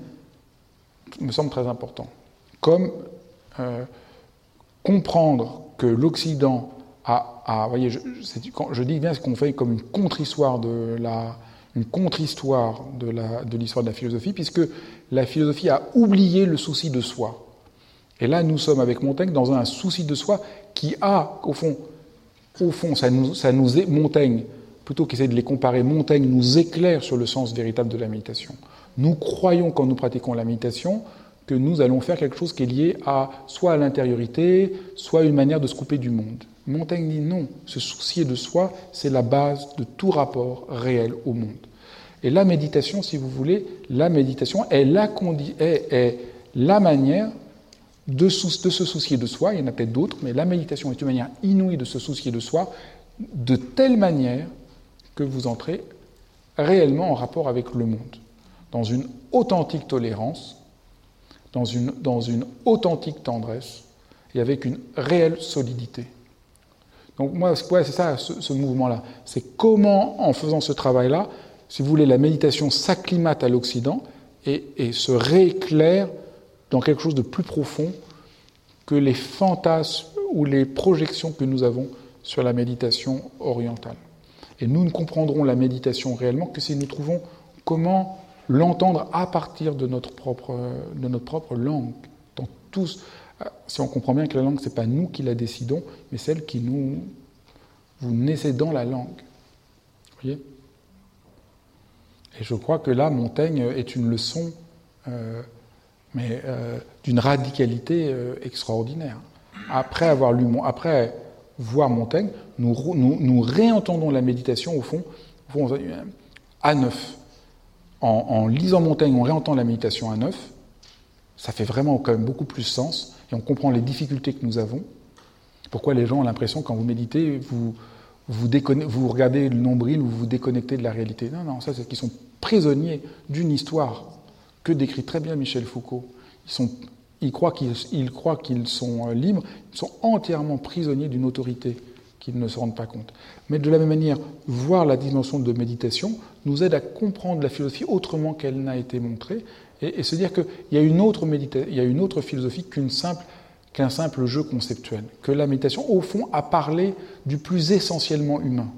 me semble très important. Comme euh, comprendre que l'Occident a, a, voyez, je, dis bien ce qu'on fait comme une contre-histoire de la, une contre-histoire de l'histoire de la philosophie, puisque la philosophie a oublié le souci de soi. Et là, nous sommes avec Montaigne dans un souci de soi qui a, au fond, au fond, ça nous, ça nous Montaigne, plutôt qu'essayer de les comparer, Montaigne nous éclaire sur le sens véritable de la méditation. Nous croyons, quand nous pratiquons la méditation, que nous allons faire quelque chose qui est lié à soit à l'intériorité, soit à une manière de se couper du monde. Montaigne dit non, se soucier de soi, c'est la base de tout rapport réel au monde. Et la méditation, si vous voulez, la méditation est la manière de, se soucier de soi, il y en a peut-être d'autres, mais la méditation est une manière inouïe de se soucier de soi, de telle manière que vous entrez réellement en rapport avec le monde, dans une authentique tolérance, dans une, dans une authentique tendresse et avec une réelle solidité. Donc moi, c'est ça, ce, ce mouvement-là. C'est comment, en faisant ce travail-là, si vous voulez, la méditation s'acclimate à l'Occident et, et se rééclaire dans quelque chose de plus profond que les fantasmes ou les projections que nous avons sur la méditation orientale. Et nous ne comprendrons la méditation réellement que si nous trouvons comment l'entendre à partir de notre propre, de notre propre langue. Dans tous, si on comprend bien que la langue, ce n'est pas nous qui la décidons, mais celle qui nous... Vous naissez dans la langue. Vous voyez? Et je crois que là, Montaigne est une leçon... Euh, mais euh, d'une radicalité euh, extraordinaire. Après avoir lu, après voir Montaigne, nous, réentendons la méditation au fond, à neuf. En, lisant Montaigne, on réentend la méditation à neuf. Ça fait vraiment quand même beaucoup plus sens et on comprend les difficultés que nous avons. Pourquoi les gens ont l'impression, quand vous méditez, vous, vous, vous regardez le nombril, vous vous déconnectez de la réalité Non, non, ça c'est qu'ils sont prisonniers d'une histoire que décrit très bien Michel Foucault. Ils, croient qu'ils sont libres, ils sont entièrement prisonniers d'une autorité qu'ils ne se rendent pas compte. Mais de la même manière, voir la dimension de méditation nous aide à comprendre la philosophie autrement qu'elle n'a été montrée et, se dire qu'il y, a une autre il y a une autre philosophie qu'un simple jeu conceptuel, que la méditation, au fond, a parlé du plus essentiellement humain.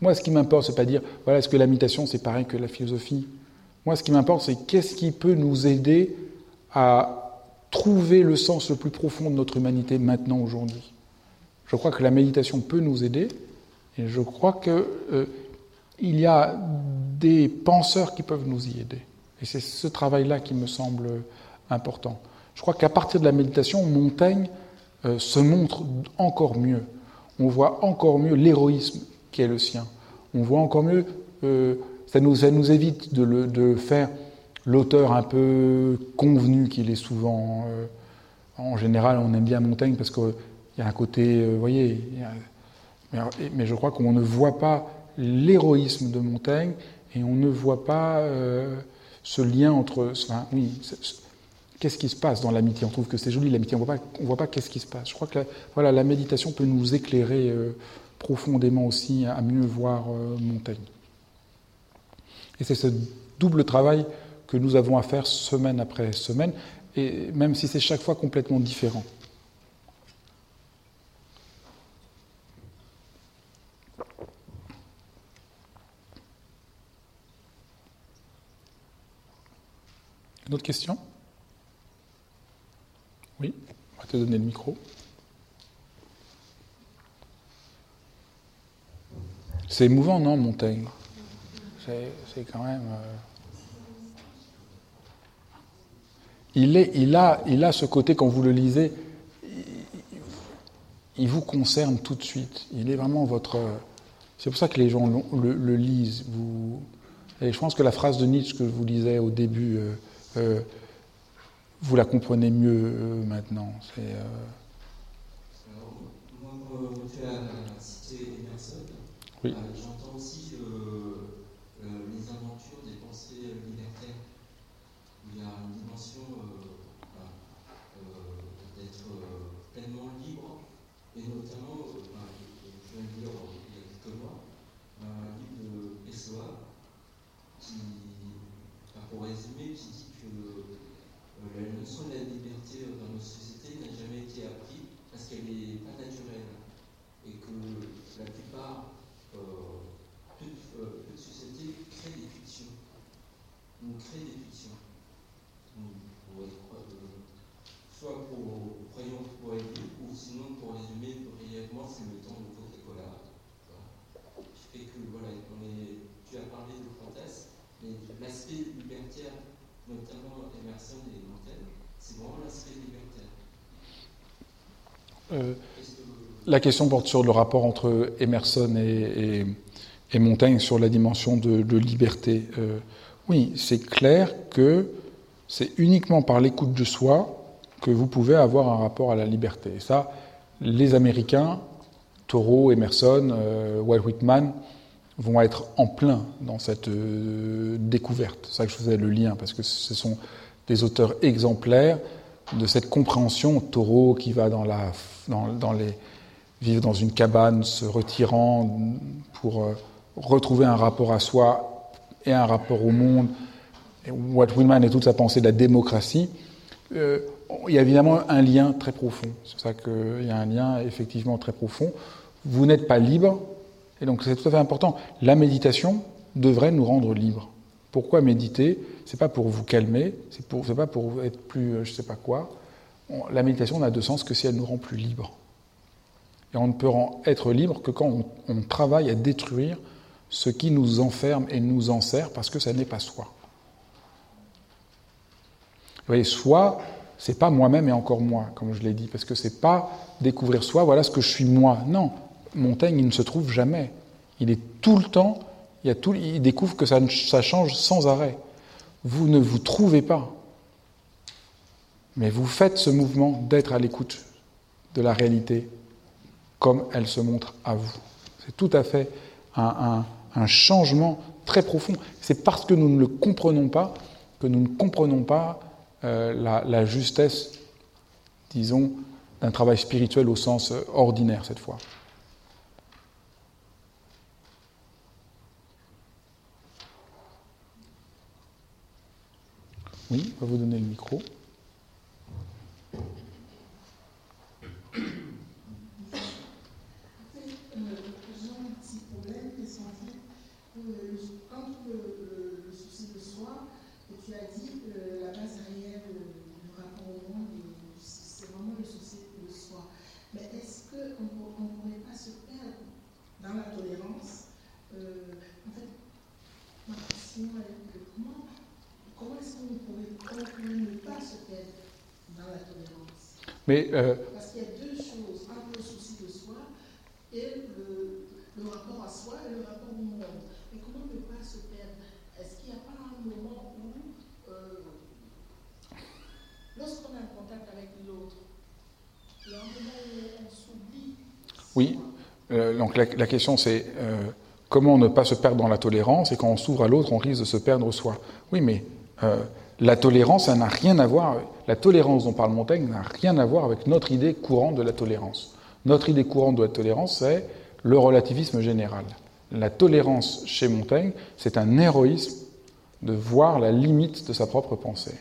Moi, ce qui m'importe, c'est pas dire, voilà, est-ce que la méditation, c'est pareil que la philosophie? Moi, ce qui m'importe, c'est qu'est-ce qui peut nous aider à trouver le sens le plus profond de notre humanité maintenant, aujourd'hui. Je crois que la méditation peut nous aider, et je crois qu'il euh, y a des penseurs qui peuvent nous y aider. Et c'est ce travail-là qui me semble important. Je crois qu'à partir de la méditation, Montaigne euh, se montre encore mieux. On voit encore mieux l'héroïsme qui est le sien. On voit encore mieux, euh, ça, nous, évite de, faire l'auteur un peu convenu qu'il est souvent. en général, on aime bien Montaigne parce que il y a un côté, vous voyez, mais, je crois qu'on ne voit pas l'héroïsme de Montaigne et on ne voit pas euh, ce lien entre. Qu'est-ce qui se passe dans l'amitié? On trouve que c'est joli l'amitié, on on voit pas qu'est-ce qui se passe. Je crois que la, voilà, la méditation peut nous éclairer euh, profondément aussi à mieux voir euh, Montaigne. Et c'est ce double travail que nous avons à faire semaine après semaine, et même si c'est chaque fois complètement différent. D'autres questions Oui, on va te donner le micro. C'est émouvant, non, Montaigne? C'est quand même. Euh, il, est, il, a, il a ce côté, quand vous le lisez, il, vous concerne tout de suite. Il est vraiment votre. C'est pour ça que les gens le, lisent. Vous, et je pense que la phrase de Nietzsche que je vous lisais au début. Euh, euh, vous la comprenez mieux euh, maintenant. C'est, euh, moi, citer Emerson, oui les aventures des pensées libertaires. Il y a une dimension d'être pleinement libre, et notamment, je viens de lire il y a quelques mois, un livre de Pessoa, qui, pour résumer, qui dit la notion de la liberté dans nos sociétés n'a jamais été apprise parce qu'elle n'est pas naturelle et que la plupart, euh, toutes, euh, sociétés créent des fictions. On crée des fictions. pour être, euh, soit pour, croyons pour aider, ou sinon pour résumer brièvement, c'est le temps de votre écolard. Voilà. Qui fait que, voilà, on est, tu as parlé de fantasme, mais l'aspect libertaire notamment Emerson et Montaigne, c'est vraiment l'aspect libertaire. Euh, la question porte sur le rapport entre Emerson et, et, Montaigne sur la dimension de, liberté. Euh, oui, c'est clair que c'est uniquement par l'écoute de soi que vous pouvez avoir un rapport à la liberté. Et ça, les Américains, Thoreau, Emerson, euh, Walt Whitman, vont être en plein dans cette euh, découverte. C'est ça que je faisais le lien, parce que ce sont des auteurs exemplaires de cette compréhension. Taureau qui va dans, la, dans, les, vivre dans une cabane, se retirant pour euh, retrouver un rapport à soi et un rapport au monde. Et Walt Whitman et toute sa pensée de la démocratie. Euh, il y a évidemment un lien très profond. C'est pour ça qu'il y a un lien effectivement très profond. Vous n'êtes pas libre et donc c'est tout à fait important. La méditation devrait nous rendre libres. Pourquoi méditer? C'est pas pour vous calmer, c'est pour, pas pour être plus, euh, je sais pas quoi. la méditation n'a de sens que si elle nous rend plus libres. Et on ne peut être libre que quand on, travaille à détruire ce qui nous enferme et nous enserre, parce que ça n'est pas soi. Vous voyez, soi, c'est pas moi-même et encore moi, comme je l'ai dit, parce que c'est pas découvrir soi, voilà ce que je suis moi. Non, Montaigne, il ne se trouve jamais. Il est tout le temps, il, découvre que ça, change sans arrêt. Vous ne vous trouvez pas. Mais vous faites ce mouvement d'être à l'écoute de la réalité comme elle se montre à vous. C'est tout à fait un, changement très profond. C'est parce que nous ne le comprenons pas que nous ne comprenons pas euh, la, la, justesse, disons, d'un travail spirituel au sens ordinaire cette fois. Oui, on va vous donner le micro. Mais, euh, Parce qu'il y a deux choses, un peu le souci de soi et le, le, rapport à soi et le rapport au monde. Mais comment ne pas se perdre Est-ce qu'il n'y a pas un moment où, euh, lorsqu'on a un contact avec l'autre, il y a un moment où on s'oublie Oui, euh, donc la, la question c'est euh, comment ne pas se perdre dans la tolérance et quand on s'ouvre à l'autre, on risque de se perdre soi? Oui, mais euh, la tolérance, n'a rien à voir, la tolérance dont parle Montaigne n'a rien à voir avec notre idée courante de la tolérance. Notre idée courante de la tolérance, c'est le relativisme général. La tolérance chez Montaigne, c'est un héroïsme de voir la limite de sa propre pensée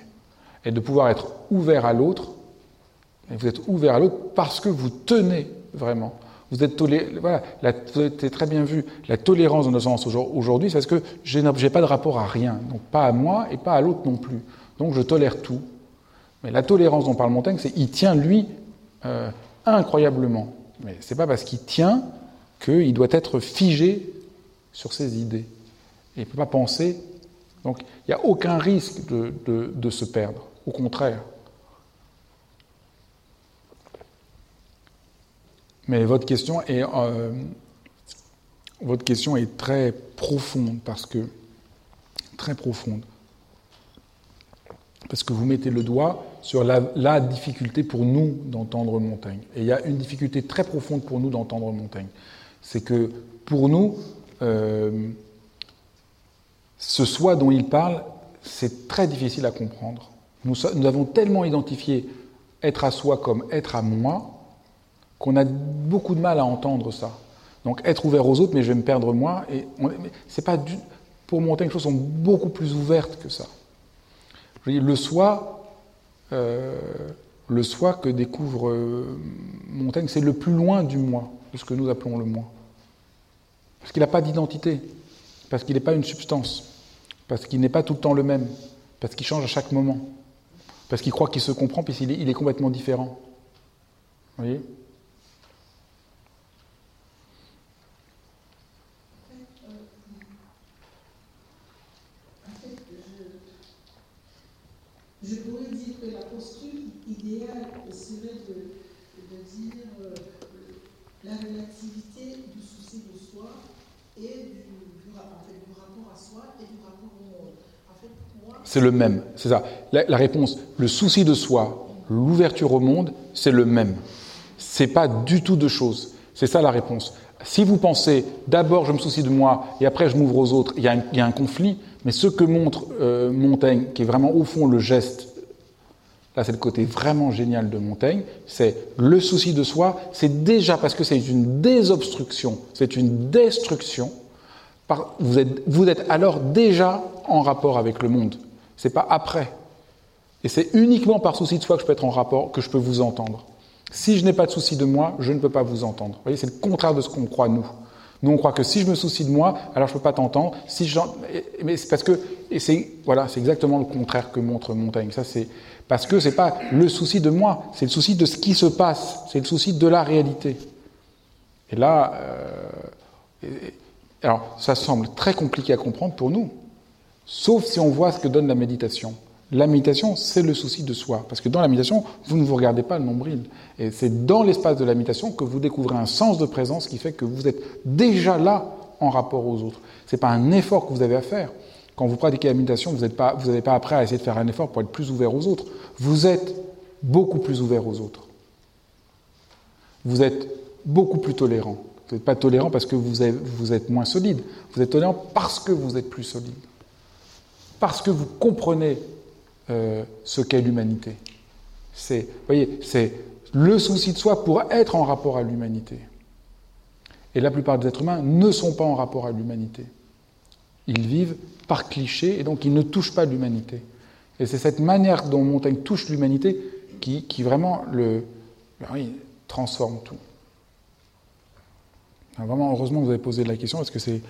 et de pouvoir être ouvert à l'autre. Vous êtes ouvert à l'autre parce que vous tenez vraiment. Vous êtes toléré, voilà, c'est très bien vu. La tolérance dans nos sens aujourd'hui, c'est parce que je n'ai pas de rapport à rien, donc pas à moi et pas à l'autre non plus. Donc je tolère tout. Mais la tolérance dont parle Montaigne, c'est il tient lui euh, incroyablement. Mais c'est pas parce qu'il tient qu'il doit être figé sur ses idées. Il ne peut pas penser. Donc il n'y a aucun risque de se perdre. Au contraire. Mais votre question est, euh, votre question est très profonde parce que très profonde parce que vous mettez le doigt sur la, difficulté pour nous d'entendre Montaigne. Et il y a une difficulté très profonde pour nous d'entendre Montaigne. C'est que pour nous, euh, ce soi dont il parle, c'est très difficile à comprendre. Nous, nous avons tellement identifié être à soi comme être à moi qu'on a beaucoup de mal à entendre ça. Donc être ouvert aux autres, mais je vais me perdre moi. Et c'est pas pour Montaigne, les choses sont beaucoup plus ouvertes que ça. Le soi, euh, le soi que découvre euh, Montaigne, c'est le plus loin du moi, de ce que nous appelons le moi. Parce qu'il n'a pas d'identité, parce qu'il n'est pas une substance, parce qu'il n'est pas tout le temps le même, parce qu'il change à chaque moment, parce qu'il croit qu'il se comprend, puis il est, est complètement différent. Vous voyez? Je pourrais dire que la posture idéale serait de, dire euh, la relativité du souci de soi et du, rapport à soi et du rapport au monde. En fait, c'est le même, c'est ça. La, réponse, le souci de soi, l'ouverture au monde, c'est le même. C'est pas du tout deux choses. C'est ça la réponse. Si vous pensez d'abord je me soucie de moi et après je m'ouvre aux autres, il y, a un, conflit, mais ce que montre euh, Montaigne, qui est vraiment au fond le geste, là c'est le côté vraiment génial de Montaigne, c'est le souci de soi, c'est déjà parce que c'est une désobstruction, c'est une destruction, vous êtes, vous êtes alors déjà en rapport avec le monde, c'est pas après. Et c'est uniquement par souci de soi que je peux être en rapport, que je peux vous entendre. Si je n'ai pas de souci de moi, je ne peux pas vous entendre. Vous voyez, c'est le contraire de ce qu'on croit nous. Nous, on croit que si je me soucie de moi, alors je ne peux pas t'entendre. Si mais c'est parce que, c'est voilà, c'est exactement le contraire que montre Montaigne. C'est parce que c'est pas le souci de moi, c'est le souci de ce qui se passe, c'est le souci de la réalité. Et là, euh, alors ça semble très compliqué à comprendre pour nous, sauf si on voit ce que donne la méditation. La méditation, c'est le souci de soi. Parce que dans la méditation, vous ne vous regardez pas le nombril. Et c'est dans l'espace de la méditation que vous découvrez un sens de présence qui fait que vous êtes déjà là en rapport aux autres. Ce n'est pas un effort que vous avez à faire. Quand vous pratiquez la méditation, vous n'avez pas, pas après à essayer de faire un effort pour être plus ouvert aux autres. Vous êtes beaucoup plus ouvert aux autres. Vous êtes beaucoup plus tolérant. Vous n'êtes pas tolérant parce que vous êtes moins solide. Vous êtes tolérant parce que vous êtes plus solide. Parce que vous comprenez euh, ce qu'est l'humanité. C'est, voyez, c'est le souci de soi pour être en rapport à l'humanité. Et la plupart des êtres humains ne sont pas en rapport à l'humanité. Ils vivent par cliché et donc ils ne touchent pas l'humanité. Et c'est cette manière dont Montaigne touche l'humanité qui, qui, vraiment le, ben transforme tout. vraiment, heureusement que vous avez posé la question parce que c'est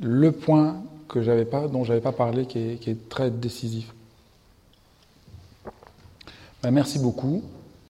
le point que j'avais pas, dont je n'avais pas parlé qui est, qui est très décisif. Ben merci beaucoup.